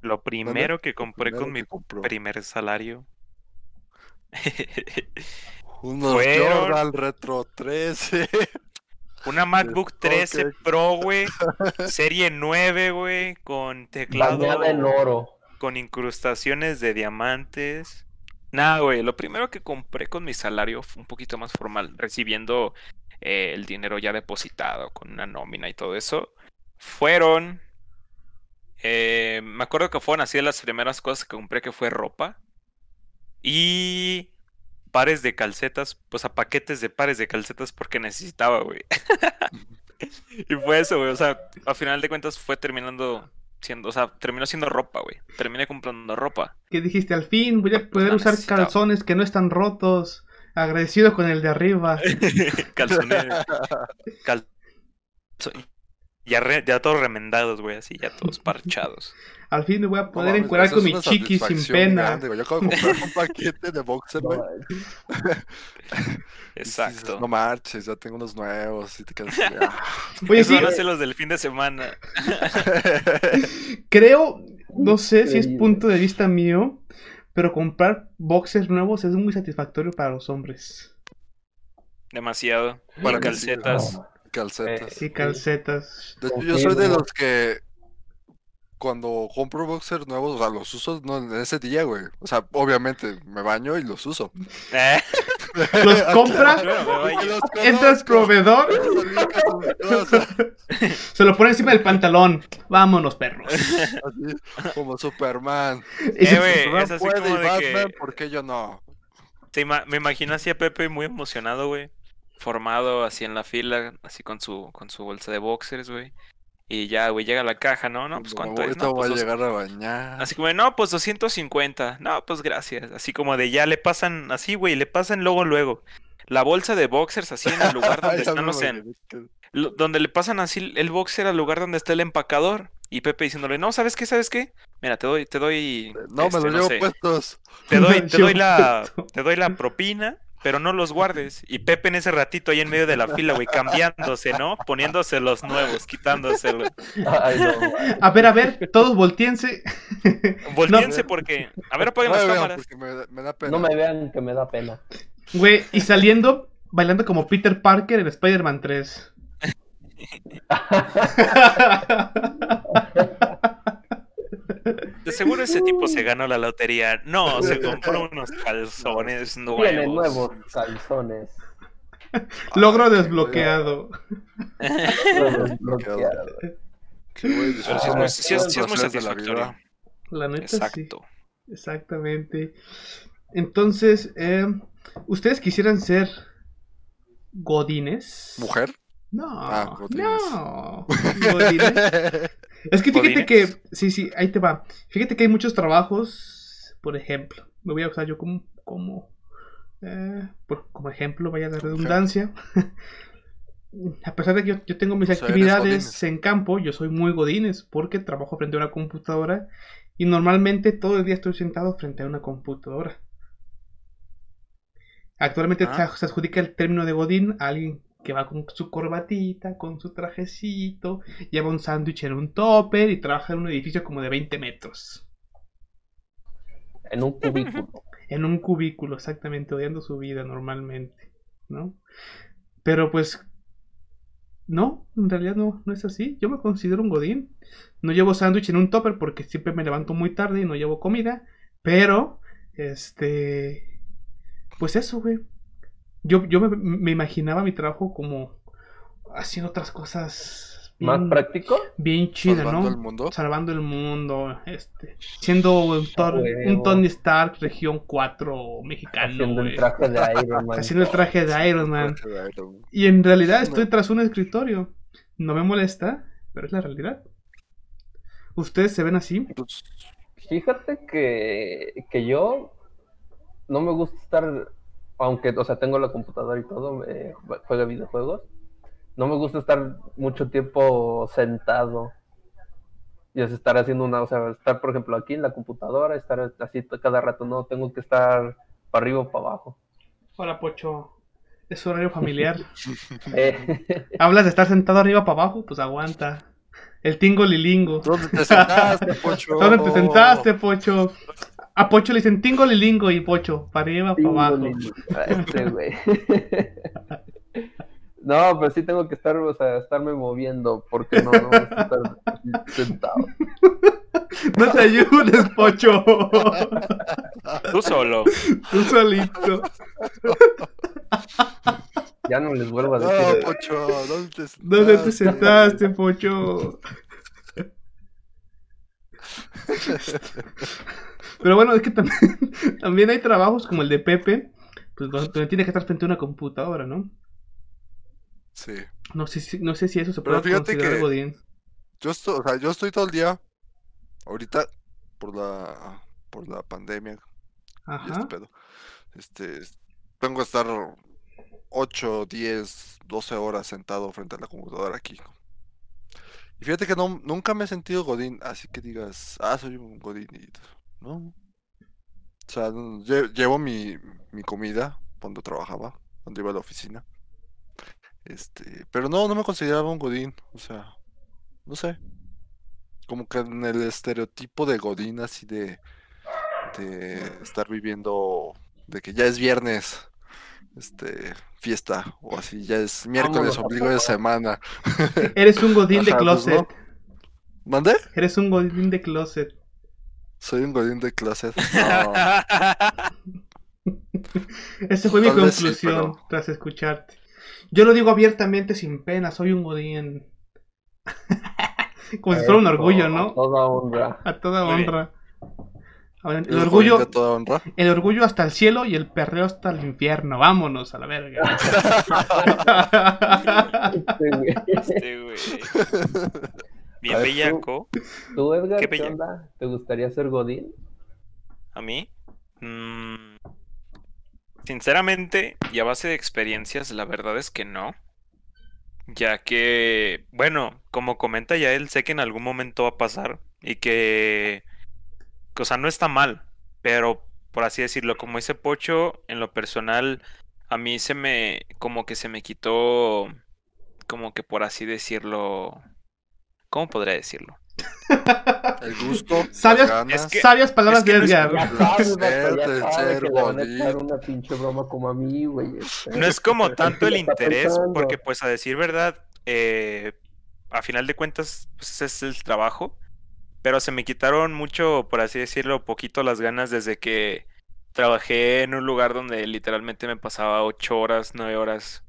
Lo primero que compré Primero con mi compró. primer salario. Unos Fueron- Jordan Retro 13. Una MacBook 13 StockX. Pro, güey. Serie 9, güey. Con teclado. Bañada en oro. Con incrustaciones de diamantes. Nada, güey. Lo primero que compré con mi salario fue un poquito más formal. Recibiendo eh, el dinero ya depositado con una nómina y todo eso. Fueron. eh, me acuerdo que fueron así de las primeras cosas que compré que fue ropa. Y pares de calcetas, pues a paquetes de pares de calcetas porque necesitaba, güey. y fue eso, güey. O sea, a final de cuentas fue terminando siendo, o sea, terminó siendo ropa, güey. Terminé comprando ropa. Que dijiste, al fin voy a poder la usar necesitaba. calzones que no están rotos. Agradecido con el de arriba. Calzones. Cal- Ya, re- ya todos remendados, güey, así, ya todos parchados. Al fin me voy a No poder mames, encuadrar eso con mi chiqui sin pena. grande. Yo acabo de comprar un paquete de boxer, No, güey. dices, Exacto. No marches, ya tengo unos nuevos y te quedas así, ah. Oye, Esos sí, van a ser los del fin de semana. creo, no sé si es punto de vista mío, pero comprar boxers nuevos es muy satisfactorio para los hombres. Demasiado. Para calcetas. no. Calcetas. Y calcetas. De hecho, yo soy de los que cuando compro boxers nuevos, o sea, los uso no, en ese día, güey. O sea, obviamente me baño y los uso. Eh, Los compras, Claro, me baño. Porque los entra al conozco. proveedor, se lo pone encima del pantalón. Vámonos, perros. así, como Superman. Eh, güey, Superman es así puede como y de Batman, que- ¿por qué yo no? te ima- me imagino así a Pepe muy emocionado, güey. Formado así en la fila, así con su, con su bolsa de boxers, güey. Y ya, güey, llega a la caja, ¿no? No, pues cuánto es, no, voy pues a dos- llegar a bañar. Así como, no, pues 250. No, pues gracias. Así como de ya le pasan, así, güey, le pasan luego, luego. La bolsa de boxers así en el lugar donde están los en, donde le pasan así el boxer al lugar donde está el empacador. Y Pepe diciéndole, no, ¿sabes qué? ¿Sabes qué? Mira, te doy, te doy. No, este, me los llevo sé, puestos. Te doy, te doy llevo la, te doy la propina, pero no los guardes. Y Pepe en ese ratito ahí en medio de la fila, güey, cambiándose, ¿no? Poniéndose los nuevos, quitándoselos. Ay, no, man. A ver, a ver, todos volteense. Volteense porque. A ver, apaguen No las me vean cámaras. porque me, me da pena. No me vean que me da pena. Güey, y saliendo, bailando como Peter Parker en Spider-Man 3. De seguro ese tipo se ganó la lotería. No, se compró unos calzones nuevos. Tiene nuevos calzones. Logro desbloqueado. Qué Pero sí es Ah, sí es- muy satisfactorio. La neta sí. Exacto. Exactamente. Entonces, eh, ¿ustedes quisieran ser godines? ¿Mujer? No, Ah, no. Es que fíjate que, sí, sí, ahí te va. Fíjate que hay muchos trabajos, por ejemplo, me voy a usar yo como, como, eh, por- como ejemplo, vaya la redundancia. A pesar de que yo, yo tengo mis O sea, eres actividades en campo, yo soy muy godines porque trabajo frente a una computadora y normalmente todo el día estoy sentado frente a una computadora. Actualmente Ah. se adjudica el término de godín a alguien que va con su corbatita, con su trajecito, lleva un sándwich en un topper y trabaja en un edificio como de 20 metros. En un cubículo. En un cubículo, exactamente, odiando su vida normalmente, ¿no? Pero pues, no, en realidad no, no es así. Yo me considero un godín. No llevo sándwich en un topper porque siempre me levanto muy tarde y no llevo comida. Pero, este, pues eso, güey. Yo, yo me, me imaginaba mi trabajo como haciendo otras cosas ¿Más bien, práctico? bien Salvando ¿no? el mundo. salvando el mundo, este, siendo un, huevo. un Tony Stark región 4 mexicano, Haciendo el traje de Iron Man. haciendo el traje de Iron Man. Y en realidad estoy tras un escritorio. No me molesta, pero es la realidad. ¿Ustedes se ven así? Pues, Fíjate que, que yo no me gusta estar, aunque, o sea, tengo la computadora y todo, eh, juego videojuegos, no me gusta estar mucho tiempo sentado. Y es estar haciendo una, o sea, estar, por ejemplo, aquí en la computadora, estar así cada rato, no, tengo que estar para arriba o para abajo. Hola, Pocho. Es horario familiar. Eh, ¿Hablas de estar sentado arriba para abajo? Pues aguanta. El tingo lilingo. ¿Dónde te sentaste, Pocho? ¿Dónde te sentaste, Pocho? A Pocho le dicen tingo lilingo y Pocho, para arriba, para abajo. Este, güey. No, pero sí tengo que estar, o sea, estarme moviendo, porque no, no me gusta estar sentado. No te ayudes, Pocho. Tú solo. Tú solito. Ya no les vuelvo a No, decir. Pocho, ¿dónde te sentaste? ¿Dónde te sentaste, Pocho? Pero bueno, es que también, también hay trabajos como el de Pepe, pues donde donde tiene que estar frente a una computadora, ¿no? Sí. No sé si, no sé si eso se Pero puede fíjate considerar que- godín. Yo estoy, o sea, yo estoy todo el día, ahorita, por la, por la pandemia y este Ajá. pedo. Este, tengo que estar 8, 10, 12 horas sentado frente a la computadora aquí. Y fíjate que no, nunca me he sentido Godín, así que digas, ah, soy un Godín. y- No. O sea, llevo mi, mi comida cuando trabajaba, cuando iba a la oficina. Este, pero no, no me consideraba un Godín. O sea, no sé. Como que en el estereotipo de Godín, así de, de estar viviendo, de que ya es viernes, este, fiesta, o así, ya es miércoles, Vámonos a ombligo de semana. Eres un godín de Ajá, pues, closet. ¿no? ¿Mandé? Eres un godín de closet. Soy un godín de closet. No, Esa fue mi Tal vez sí, conclusión pero- tras escucharte. Yo lo digo abiertamente sin pena, soy un godín. Como si fuera un orgullo, a ¿no? Toda honra. A toda honra. Ahora, ¿eres El orgullo, de toda honra. el orgullo hasta el cielo y el perreo hasta el infierno. Vámonos a la verga. Este, güey. Este, güey. Bien tú. bellaco. ¿Tú, Edgar, Qué onda? ¿Te gustaría ser Godín? ¿A mí? Mm, sinceramente, y a base de experiencias, la verdad es que no. Ya que, bueno, como comenta ya él, sé que en algún momento va a pasar y que, o sea, no está mal, pero por así decirlo, como dice Pocho, en lo personal, a mí se me, como que se me quitó, como que por así decirlo, ¿cómo podría decirlo? El gusto, Sabias- ganas. Es que- Sabias palabras es que de no es- Edgar. Este. No es como tanto el interés, porque pues a decir verdad, eh, a final de cuentas, pues ese es el trabajo, pero se me quitaron mucho, por así decirlo, poquito las ganas desde que trabajé en un lugar donde literalmente me pasaba ocho horas, nueve horas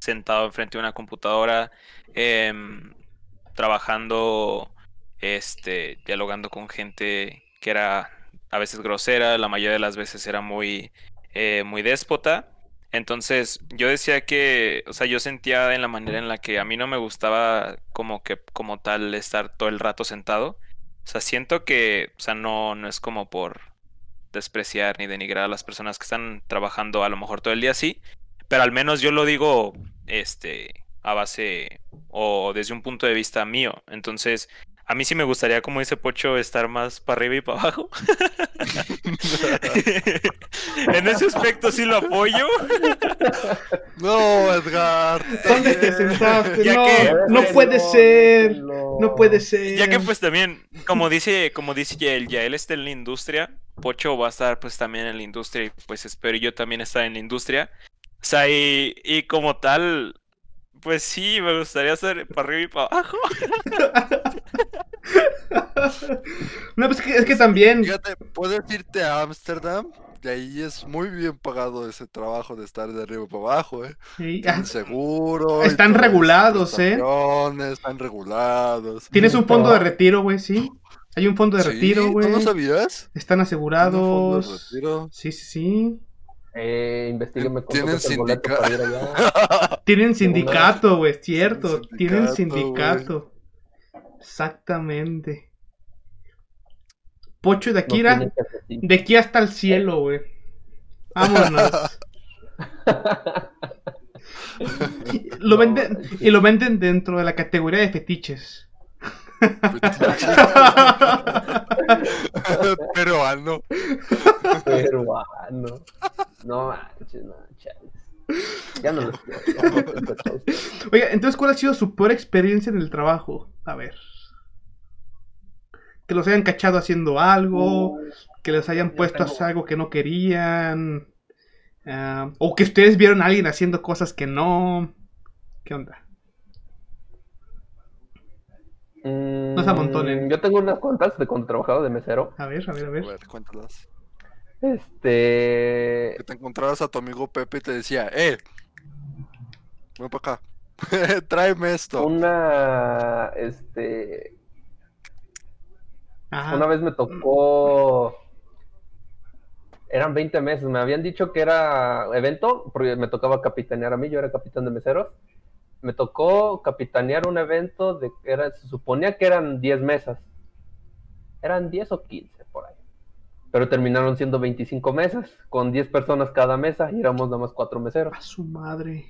sentado enfrente de una computadora, em, trabajando, este, dialogando con gente que era a veces grosera, la mayoría de las veces era muy, eh, muy déspota. Entonces, yo decía que, o sea, yo sentía en la manera en la que a mí no me gustaba como que, como tal, estar todo el rato sentado. O sea, siento que, o sea, no, no es como por despreciar ni denigrar a las personas que están trabajando a lo mejor todo el día así, pero al menos yo lo digo, este, a base o desde un punto de vista mío. Entonces, a mí sí me gustaría, como dice Pocho, estar más para arriba y para abajo. en ese aspecto sí lo apoyo. No, Edgar. ¿Dónde te sentaste? Ya No, que- no pues, puede ser. No puede ser. Ya que pues también, como dice, como dice Yael, Yael está en la industria, Pocho va a estar pues también en la industria y pues espero yo también estar en la industria. O sea, y, y como tal, pues sí, me gustaría hacer para arriba y para abajo. No, pues es que, es que también. Fíjate, puedes irte a Ámsterdam. De ahí es muy bien pagado ese trabajo de estar de arriba para abajo, ¿eh? Sí, seguro. y Están regulados, ¿eh? Están regulados. Tienes un fondo de retiro, güey, sí. Hay un fondo de Sí, retiro, ¿no güey. lo sabías? Están un fondo de asegurados. retiro. Sí, sí, sí. Eh, investigueme cuánto Tienen sindica- para ir allá. Tienen sindicato, güey, cierto. Tienen Tienen sindicato. Exactamente. Pocho de No Akira, calcetín. de aquí hasta el cielo, güey. Vámonos. lo No, venden, y lo venden dentro de la categoría de fetiches. Peruano. Peruano. No manches, no, chales. Ya no los quiero. Oiga, entonces, ¿cuál ha sido su peor experiencia en el trabajo? A ver. Que los hayan cachado haciendo algo, que les hayan puesto a hacer algo que no querían. ah, o que ustedes vieron a alguien haciendo cosas que no. ¿Qué onda? No se amontonen. Mm, Yo tengo unas cuantas de cuando trabajaba de mesero. A ver, a ver, a A ver. ver, cuéntalas. Este. Que te encontrabas a tu amigo Pepe y te decía, eh, ven para acá. Tráeme esto. Una. Este. Ajá. Una vez me tocó. Eran 20 meses. Me habían dicho que era evento, porque me tocaba capitanear a mí. Yo era capitán de meseros. Me tocó capitanear un evento de. Era, se suponía que eran 10 mesas. Eran 10 o 15 por ahí. Pero terminaron siendo 25 mesas, con 10 personas cada mesa y éramos nada más 4 meseros. A su madre.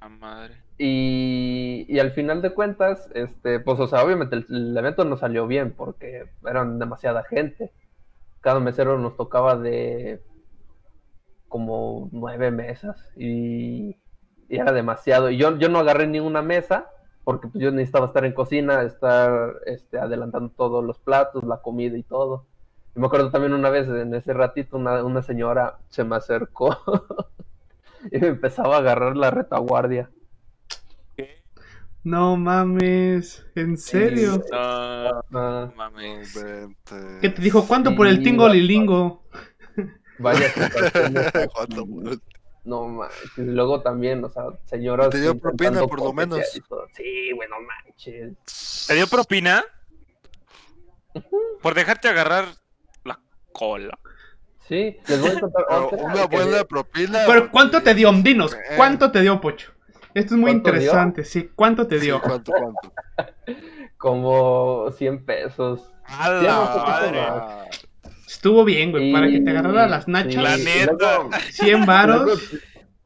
la madre. Y, y al final de cuentas, este, pues, o sea, obviamente el, el evento no salió bien porque eran demasiada gente. Cada mesero nos tocaba de como nueve mesas y, y era demasiado. Y yo, yo no agarré ni una mesa porque pues, yo necesitaba estar en cocina, estar este, adelantando todos los platos, la comida y todo. Y me acuerdo también una vez, en ese ratito, una, una señora se me acercó y me empezaba a agarrar la retaguardia. No mames, ¿en serio? No, Ah, no mames. ¿Qué te dijo? ¿Cuánto por el tingo lilingo? vaya ¿Cuánto? así. No manches. Y luego también, o sea, señoras. Te dio propina, por lo menos. Sí, güey, no manches. ¿Te dio propina? Por dejarte agarrar la cola. Sí, les voy a contar una que- buena propina. Pero ¿cuánto te dio? Dinos, Eh. ¿cuánto te dio, Pocho? Esto es muy interesante, sí. ¿Cuánto te Sí, dio? ¿Cuánto, cuánto? Como 100 pesos. A la madre. Estuvo bien, güey, para que te agarrara las Sí, nachas. La y neta. luego- 100 luego, varos.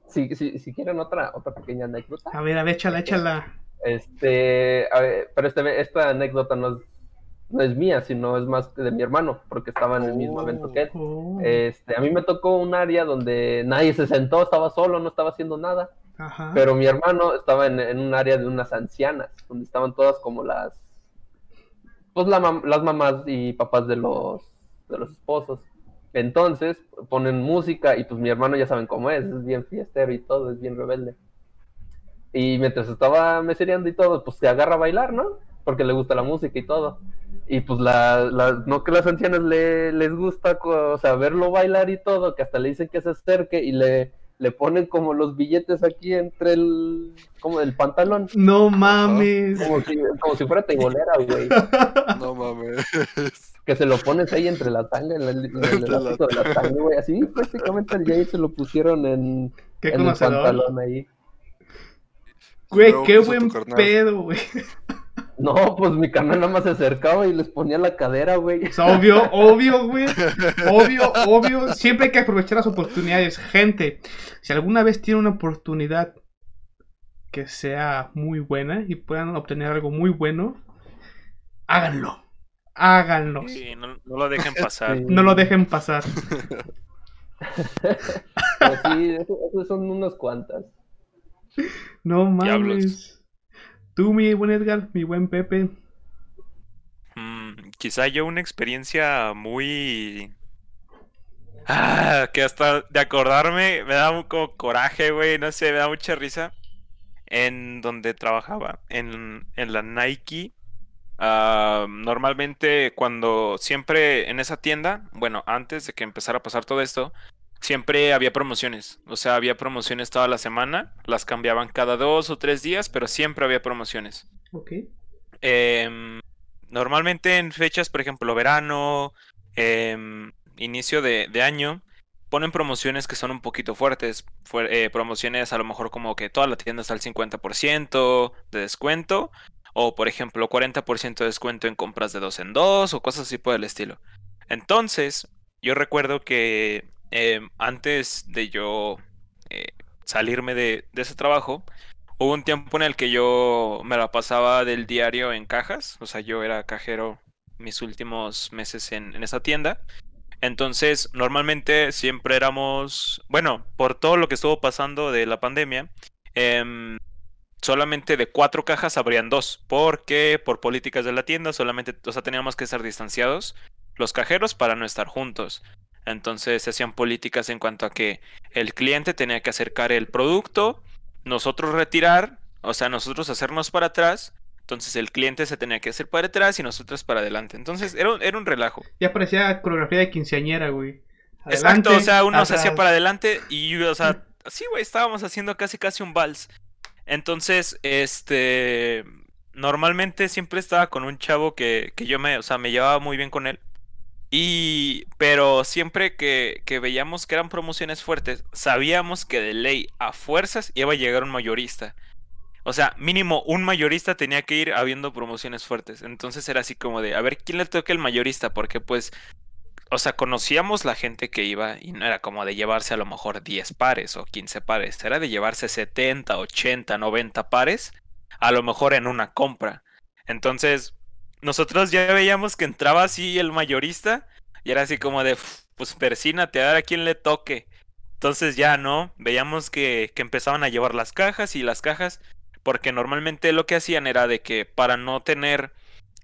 si, si, si quieren otra, otra pequeña anécdota. A ver, a ver, échala, échala. Este, a ver, pero este, esta anécdota no es, no es mía, sino es más de mi hermano, porque estaba en el mismo Oh. evento que él. Oh, Este, a mí me tocó un área donde nadie se sentó, estaba solo, no estaba haciendo nada. Ajá. Pero mi hermano estaba en, en un área de unas ancianas, donde estaban todas como las, pues la las mamás y papás de los, de los esposos. Entonces ponen música y pues mi hermano ya saben cómo es, es bien fiestero y todo, es bien rebelde. Y mientras estaba mesereando y todo, pues se agarra a bailar, ¿no? Porque le gusta la música y todo. Y pues la, no que las ancianas le, les gusta, o sea, verlo bailar y todo, que hasta le dicen que se acerque y le, le ponen como los billetes aquí entre el, como el pantalón. No mames. Como si, como si fuera teibolera, güey. no mames. Que se lo pones ahí entre la tanga, en el, en el Entre la elástico de la tanga, güey. Así prácticamente ya ahí se lo pusieron en, Qué en el pantalón ahí. Güey, qué buen pedo, güey. No, pues mi carnal nada más se acercaba y les ponía la cadera, güey. Obvio, obvio, güey. Obvio, obvio. Siempre hay que aprovechar las oportunidades. Gente, si alguna vez tienen una oportunidad que sea muy buena y puedan obtener algo muy bueno, háganlo. Háganlo. Sí, no, no lo dejen pasar. Sí. No lo dejen pasar. Pero sí, eso- esos son unas cuantas. No Diablos. Tú, mi buen Edgar, mi buen Pepe. Mm, quizá yo una experiencia muy... Ah, que hasta de acordarme me da como coraje, güey, no sé, me da mucha risa. En donde trabajaba, en, en la Nike. ah, normalmente cuando siempre en esa tienda, bueno, antes de que empezara a pasar todo esto, siempre había promociones. O sea, había promociones toda la semana, las cambiaban cada dos o tres días, pero siempre había promociones. Ok. Em, normalmente en fechas, por ejemplo, verano, em, inicio de, de año, ponen promociones que son un poquito fuertes. Fue- eh, promociones a lo mejor como que toda la tienda está al 50% de descuento. O por ejemplo, 40% de descuento en compras de dos en dos o cosas así por el estilo. Entonces, yo recuerdo que em, antes de yo eh, salirme de, ese trabajo, Hubo un tiempo en el que yo me la pasaba del diario en cajas, o sea, yo era cajero mis últimos meses en, en esa tienda. Entonces, normalmente siempre éramos, bueno, por todo lo que estuvo pasando de la pandemia, em, solamente de cuatro cajas habrían dos, porque por políticas de la tienda solamente, o sea, teníamos que estar distanciados los cajeros para no estar juntos. Entonces se hacían políticas en cuanto a que el cliente tenía que acercar el producto, nosotros retirar, o sea, nosotros hacernos para atrás, entonces el cliente se tenía que hacer para atrás y nosotros para adelante. Entonces era un, era un relajo. Ya parecía coreografía de quinceañera, güey. Exacto, o sea, uno se hacía atrás. para adelante y, o sea, sí, güey, estábamos haciendo casi casi un vals. Entonces, este, normalmente siempre estaba con un chavo que, que yo me, o sea, me llevaba muy bien con él. Y, pero siempre que, que veíamos que eran promociones fuertes, sabíamos que de ley a fuerzas iba a llegar un mayorista. O sea, mínimo un mayorista tenía que ir habiendo promociones fuertes. Entonces era así como de, a ver quién le toca el mayorista, porque pues o sea, conocíamos la gente que iba y no era como de llevarse a lo mejor 10 pares o 15 pares, era de llevarse 70, 80, 90 pares, a lo mejor en una compra. Entonces, nosotros ya veíamos que entraba así el mayorista y era así como de, "Uf, pues persínate a ver a quién le toque. Entonces ya, ¿no? Veíamos que, que empezaban a llevar las cajas y las cajas, porque normalmente lo que hacían era de que para no tener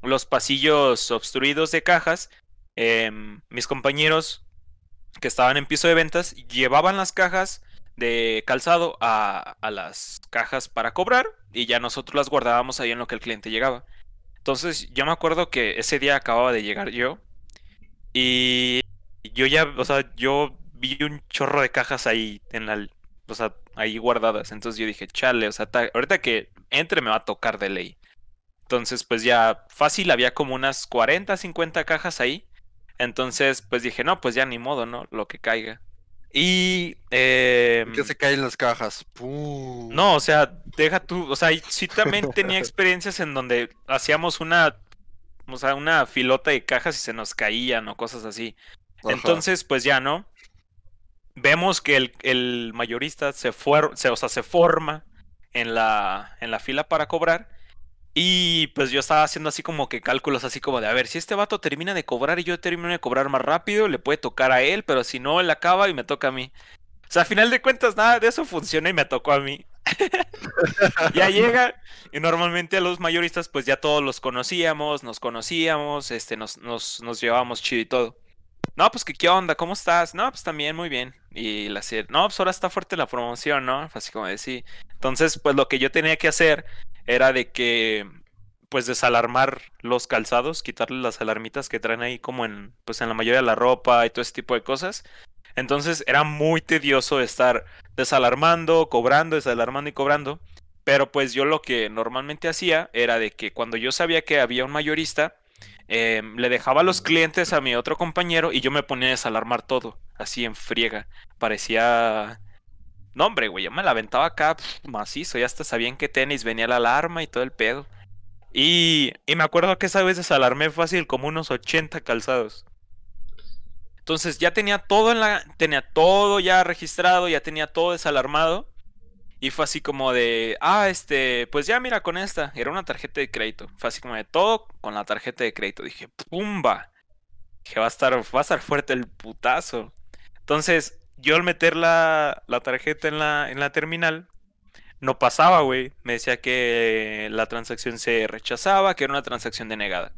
los pasillos obstruidos de cajas, em, mis compañeros que estaban en piso de ventas llevaban las cajas de calzado a, a las cajas para cobrar y ya nosotros las guardábamos ahí en lo que el cliente llegaba. Entonces yo me acuerdo que ese día acababa de llegar yo y yo ya, o sea, yo vi un chorro de cajas ahí en la, o sea, ahí guardadas. Entonces yo dije, chale, o sea, ta- ahorita que entre me va a tocar de ley. Entonces, pues ya fácil, había como unas 40, 50 cajas ahí. Entonces, pues dije, no, pues ya ni modo, ¿no? Lo que caiga. Y... em, Que se caen las cajas. ¡Pum! no, o sea, deja tú, o sea, sí también tenía experiencias en donde hacíamos una, o sea, una filota de cajas y se nos caían o cosas así. Ajá. Entonces, pues ya, ¿no? Vemos que el, el mayorista se, se, o sea, se forma en la, en la fila para cobrar. Y pues yo estaba haciendo así como que cálculos así como de, a ver, si este vato termina de cobrar y yo termino de cobrar más rápido, le puede tocar a él, pero si no, él acaba y me toca a mí. O sea, a final de cuentas, nada de eso funciona y me tocó a mí. ya llega, y normalmente a los mayoristas, pues ya todos los conocíamos, nos conocíamos, este, nos, nos, nos llevábamos chido y todo. No, pues que qué onda, ¿cómo estás? No, pues también muy bien. Y la serie, no, pues ahora está fuerte la promoción, ¿no? Así como de sí. Entonces, pues lo que yo tenía que hacer era de que, pues desalarmar los calzados, quitarle las alarmitas que traen ahí como en, pues en la mayoría de la ropa y todo ese tipo de cosas. Entonces era muy tedioso estar desalarmando, cobrando, desalarmando y cobrando. Pero pues yo lo que normalmente hacía era de que cuando yo sabía que había un mayorista, eh, le dejaba los clientes a mi otro compañero y yo me ponía a desalarmar todo, así en friega. Parecía... No, hombre, güey, yo me la aventaba acá macizo, ya hasta sabían que tenis venía la alarma y todo el pedo. Y, y me acuerdo que esa vez desalarmé fácil como unos 80 calzados. Entonces ya tenía todo en la. Tenía todo ya registrado, ya tenía todo desalarmado. Y fue así como de. Ah, este. Pues ya mira con esta. Era una tarjeta de crédito. Fue así como de todo con la tarjeta de crédito. Dije, ¡pumba! Dije, va a estar, va a estar fuerte el putazo. Entonces, yo al meter la, la tarjeta en la, en la terminal, no pasaba, güey. Me decía que la transacción se rechazaba, que era una transacción denegada.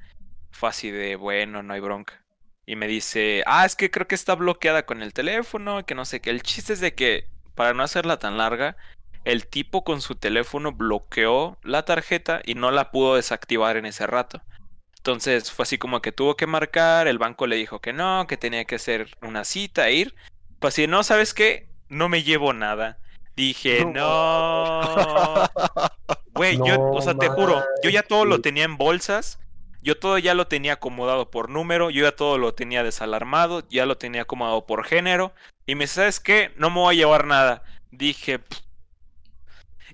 Fue así de, bueno, no hay bronca. Y me dice, ah, es que creo que está bloqueada con el teléfono, que no sé qué. El chiste es de que, para no hacerla tan larga, el tipo con su teléfono bloqueó la tarjeta y no la pudo desactivar en ese rato. Entonces fue así como que tuvo que marcar, el banco le dijo que no, que tenía que hacer una cita ir. Pues así, no, ¿sabes qué? No me llevo nada. Dije, no. Güey, yo, No o sea, te juro, yo ya todo lo tenía en bolsas, yo todo ya lo tenía acomodado por número, yo ya todo lo tenía desalarmado, ya lo tenía acomodado por género. Y me dice, ¿sabes qué? No me voy a llevar nada. Dije, "Pff".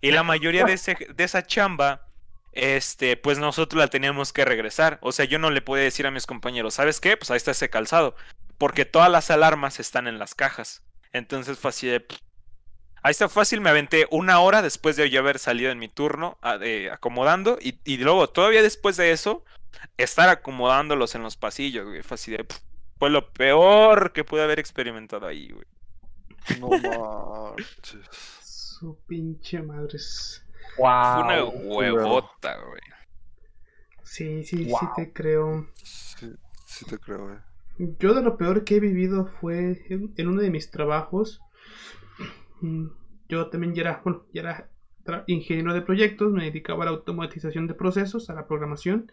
y la mayoría de, ese, de esa chamba, este, pues nosotros la teníamos que regresar. O sea, yo no le podía decir a mis compañeros, ¿sabes qué? Pues ahí está ese calzado. Porque todas las alarmas están en las cajas. Entonces fue así de... Ahí está fácil, me aventé una hora después de yo haber salido en mi turno a- eh, acomodando y, y luego todavía después de eso estar acomodándolos en los pasillos, güey. Fue así de... "Pff". Fue lo peor que pude haber experimentado ahí, güey. No manches. Su pinche madres. Wow. Fue una huevota, güey. Sí, sí, sí te creo. Sí, sí te creo, eh. Yo de lo peor que he vivido fue en, uno de mis trabajos. Mm, Yo también ya era, bueno, ya era ingeniero de proyectos, me dedicaba a la automatización de procesos, a la programación,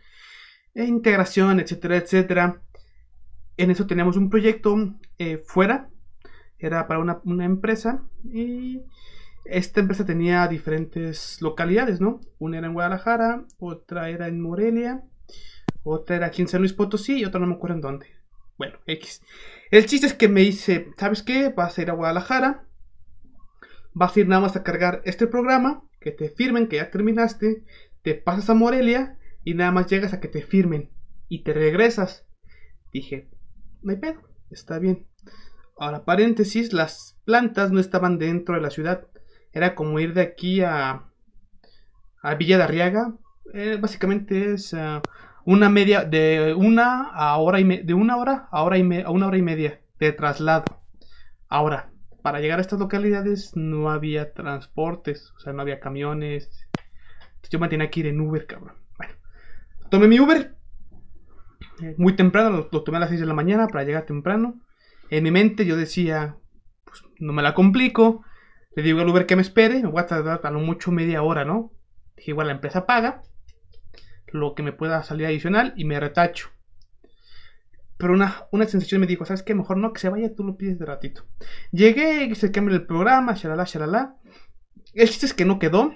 e integración, etcétera, etcétera. En eso teníamos un proyecto eh, fuera, era para una, una empresa, y esta empresa tenía diferentes localidades, ¿no? Una era en Guadalajara, otra era en Morelia, otra era aquí en San Luis Potosí y otra no me acuerdo en dónde. Bueno, X. El chiste es que me dice, ¿sabes qué? Vas a ir a Guadalajara. Vas a ir nada más a cargar este programa, que te firmen que ya terminaste, te pasas a Morelia y nada más llegas a que te firmen y te regresas. Dije, no hay pedo. está bien. Ahora, paréntesis, las plantas no estaban dentro de la ciudad. Era como ir de aquí a, a Villa de Arriaga. Eh, básicamente es ah, una media, de una a hora y de una hora a hora y a una hora y media de traslado. Ahora, para llegar a estas localidades no había transportes, o sea, no había camiones. Yo me tenía que ir en Uber, cabrón. Bueno, tomé mi Uber. muy temprano, lo, lo tomé a las 6 de la mañana para llegar temprano. En mi mente yo decía, pues no me la complico. Le digo al Uber que me espere, me voy a tardar a lo mucho media hora, ¿no? Dije, igual la empresa paga lo que me pueda salir adicional y me retacho. Pero una, una sensación me dijo, ¿sabes qué? Mejor no, que se vaya, tú lo pides de ratito. Llegué, se cambia el programa, shalala, shalala. El chiste es que no quedó.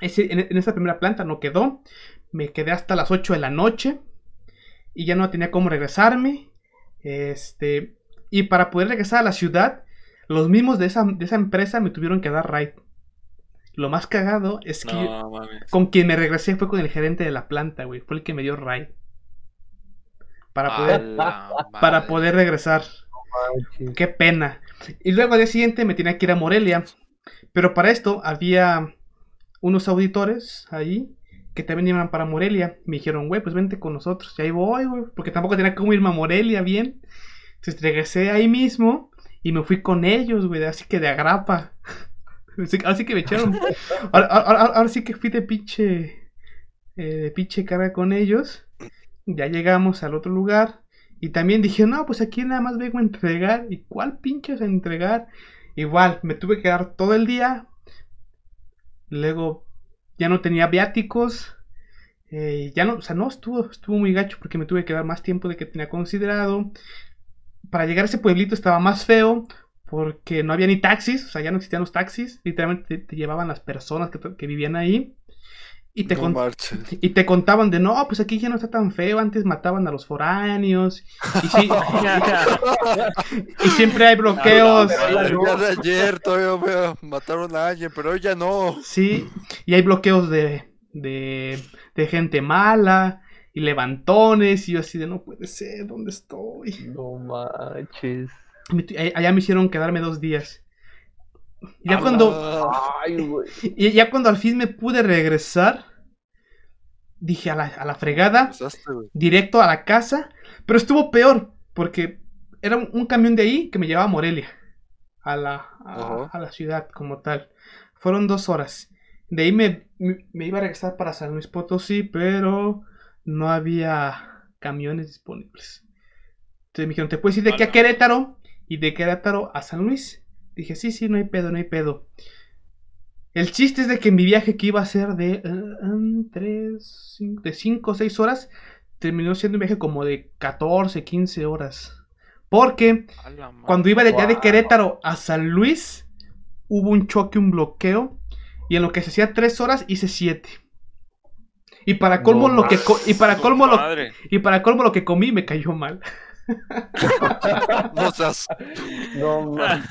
Ese- en, en esa primera planta no quedó. Me quedé hasta las 8 de la noche. Y ya no tenía cómo regresarme. Este. Y para poder regresar a la ciudad, los mismos de esa, de esa empresa me tuvieron que dar ride. Lo más cagado es que No, mames. con quien me regresé fue con el gerente de la planta, güey. Fue el que me dio ride. Para poder, para poder regresar. Qué pena. Y luego al día siguiente me tenía que ir a Morelia. Pero para esto había unos auditores ahí que también iban para Morelia. Me dijeron, güey, pues vente con nosotros. Y ahí voy, güey. Porque tampoco tenía cómo irme a Morelia bien. Entonces regresé ahí mismo y me fui con ellos, güey. Así que de agrapa. Así, así que me echaron. Ahora, ahora- ahora sí que fui de pinche. eh, de pinche cara con ellos. Ya llegamos al otro lugar. Y también dije, no, pues aquí nada más vengo a entregar. ¿Y cuál pinches a entregar? Igual, me tuve que quedar todo el día. Luego ya no tenía viáticos. eh, ya no, o sea, no estuvo, estuvo muy gacho porque me tuve que dar más tiempo de que tenía considerado. Para llegar a ese pueblito estaba más feo porque no había ni taxis, o sea, ya no existían los taxis. Literalmente te, te llevaban las personas que, que vivían ahí. Y te, No y te contaban de, no, pues aquí ya no está tan feo, antes mataban a los foráneos. Y, sí, y siempre hay bloqueos. El día de ayer todavía veo, mataron a alguien, pero hoy ya no. Sí, y hay bloqueos de, de, de gente mala y levantones. Y yo así de, no puede ser, ¿dónde estoy? No manches. A- Allá me hicieron quedarme dos días. Ya Ah, cuando, Ay, güey. y ya cuando al fin me pude regresar, dije a la, a la fregada. directo a la casa, pero estuvo peor porque era un, un camión de ahí que me llevaba a Morelia, a la, a, la ciudad como tal. Fueron dos horas. De ahí me, me- me iba a regresar para San Luis Potosí, pero no había camiones disponibles. Entonces me dijeron, ¿te puedes ir de aquí a. Querétaro? Y de Querétaro a San Luis. Dije, sí, sí, no hay pedo, no hay pedo. El chiste es de que mi viaje que iba a ser de eh, em, tres, cinco- de 5 o 6 horas, terminó siendo un viaje como de 14, 15 horas. Porque cuando iba de de. Querétaro a San Luis, hubo un choque, un bloqueo. Y en lo que se hacía 3 horas, hice 7. Y para colmo No lo que y para colmo lo, madre. y para colmo lo que comí me cayó mal. No seas. No manches.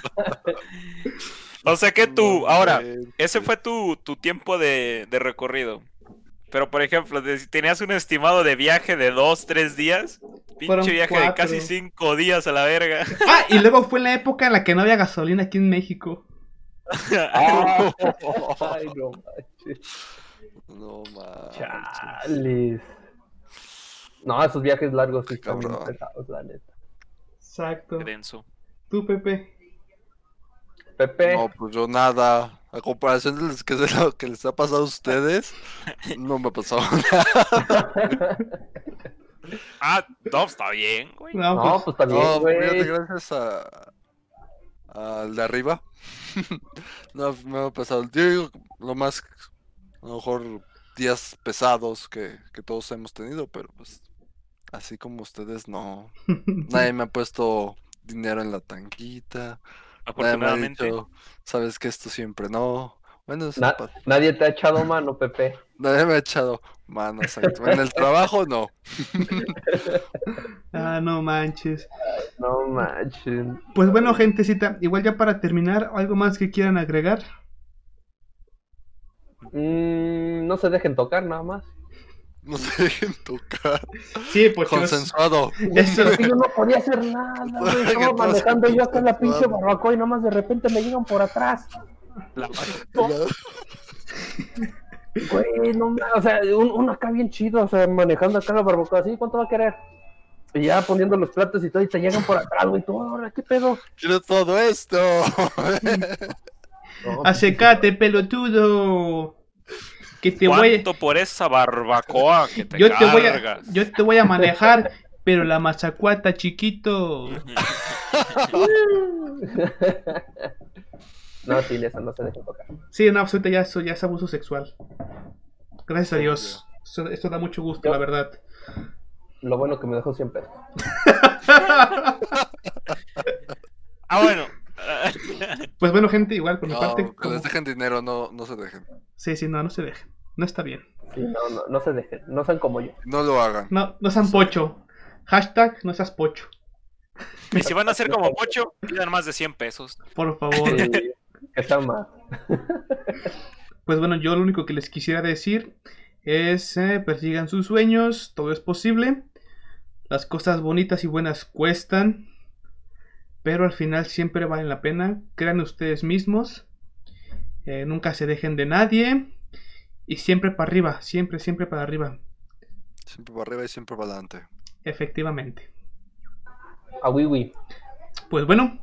O sea que tú, No ahora, ese fue tu, tu tiempo de, de recorrido. Pero, por ejemplo, si tenías un estimado de viaje de dos, tres días, Fueron pinche viaje de casi cinco días a la verga. Ah, y luego fue la época en la que no había gasolina aquí en México. Ay, no manches. No manches. Chales. No, esos viajes largos sí están bien pesados, la neta. Exacto. Denso. Tú, Pepe. Pepe, No, pues yo nada. A comparación de los que, de lo que les ha pasado a ustedes, no me ha pasado nada. Ah, no, está bien, güey. No, no, pues, pues también, No, güey. fíjate, gracias a al de arriba. no me ha pasado. Yo digo, lo más, a lo mejor días pesados que, que todos hemos tenido, pero pues así como ustedes no. Nadie me ha puesto dinero en la tanquita. Nadie me ha Afortunadamente. dicho, sabes que esto siempre no. Bueno, Na- Nadie te ha echado mano, Pepe. nadie me ha echado mano, exacto. En el trabajo no. ah, no manches. No manches. Pues bueno, gentecita, igual ya para terminar, ¿algo más que quieran agregar? Mm, no se dejen tocar nada más. No se dejen tocar. Sí, Pocho. es- Consensuado. Eso- yo no podía hacer nada, güey. Estaba manejando yo acá en la pinche barbacoa y nomás de repente me llegan por atrás. Güey, no o sea, un- uno acá bien chido, o sea, manejando acá la barbacoa, así, ¿cuánto va a querer? Y ya poniendo los platos y todo, y te llegan por atrás, güey, tú, ahora, ¿qué pedo? Quiero todo esto. No, Acecate, pelotudo. Que te voy ¿Cuánto por esa barbacoa que te yo te voy a cargas? yo te voy a manejar, pero la mazacuata chiquito. no, sí, eso no se deja tocar. Sí, no, absolutamente ya eso ya es abuso sexual. Gracias a Dios. Esto da mucho gusto, la verdad. Lo bueno que me dejó 100 pesos. Ah, bueno. Pues bueno, gente, igual por mi No, parte. que como- les dejen dinero, no, no se dejen. Sí, sí, no, no se dejen. No está bien. Sí, no, no, no se dejen, no sean como yo. No lo hagan. No, no sean pocho. Hashtag no seas pocho. y si van a ser como Pocho, pidan más de 100 pesos. Por favor. Sí, que sea más. Pues bueno, yo lo único que les quisiera decir es eh, persigan sus sueños, todo es posible. Las cosas bonitas y buenas cuestan, pero al final siempre valen la pena. Crean ustedes mismos, eh, nunca se dejen de nadie y siempre para arriba, siempre, siempre para arriba, Siempre para arriba y siempre para adelante. efectivamente. A Wiwi. Pues bueno,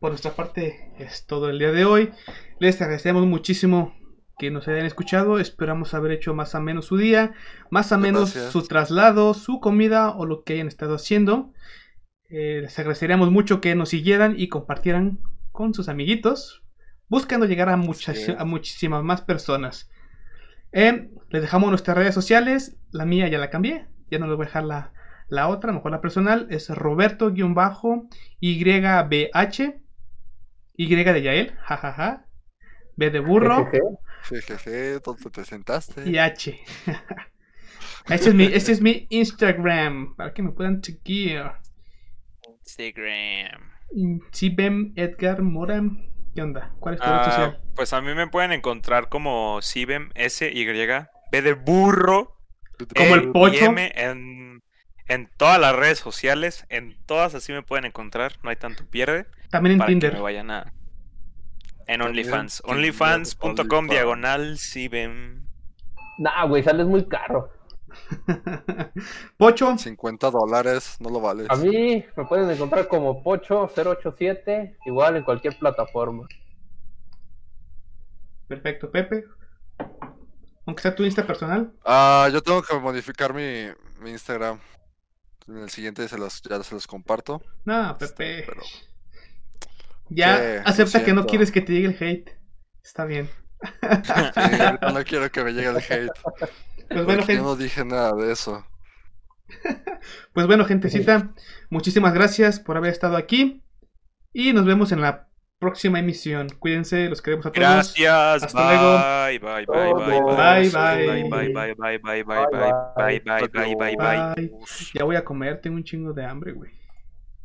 por nuestra parte es todo el día de hoy. Les agradecemos muchísimo que nos hayan escuchado. Esperamos haber hecho más o menos su día, más o menos Gracias. su traslado, su comida o lo que hayan estado haciendo. Eh, les agradeceríamos mucho que nos siguieran y compartieran con sus amiguitos, buscando llegar a, muchas, a muchísimas más personas. Eh, les dejamos nuestras redes sociales. La mía ya la cambié. Ya no les voy a dejar la, la otra, mejor la personal. Es Roberto-YBH. Y de Yael. Jajaja. B de burro. Jejeje. ¿dónde te sentaste? y H. Este es, mi, este es mi Instagram. Para que me puedan seguir. Instagram. Si ven Edgar Mora. ¿Qué onda? ¿Cuál es tu red Ah, social? pues a mí me pueden encontrar como Sibem S Y B de burro. Como el E y pocho. En, en todas las redes sociales, en todas así me pueden encontrar, no hay tanto pierde. También en para que Tinder. me vayan a en OnlyFans, Tinder, onlyfans.com OnlyFans. diagonal Sibem. Nah, güey, sales muy caro. Pocho. 50 dólares, no lo vales. A mí me pueden encontrar como Pocho087, igual en cualquier plataforma. Perfecto, Pepe. Aunque sea tu Insta personal. Ah, yo tengo que modificar mi, mi Instagram. En el siguiente se los, ya se los comparto. No, Este, Pepe. pero- Ya acepta que no quieres que te llegue el hate. Está bien. Sí, no quiero que me llegue el hate. Pues bueno, gente, yo no dije nada de eso. pues bueno, gentecita, muchísimas gracias por haber estado aquí. Y nos vemos en la próxima emisión. Cuídense, los queremos a todos. Gracias. Hasta luego. Bye, bye, bye, bye, Bye, bye, bye. bye, bye, bye, bye, bye, bye, bye, bye, bye, bye, bye, bye. Bye. Ya voy a comer, tengo un chingo de hambre, güey.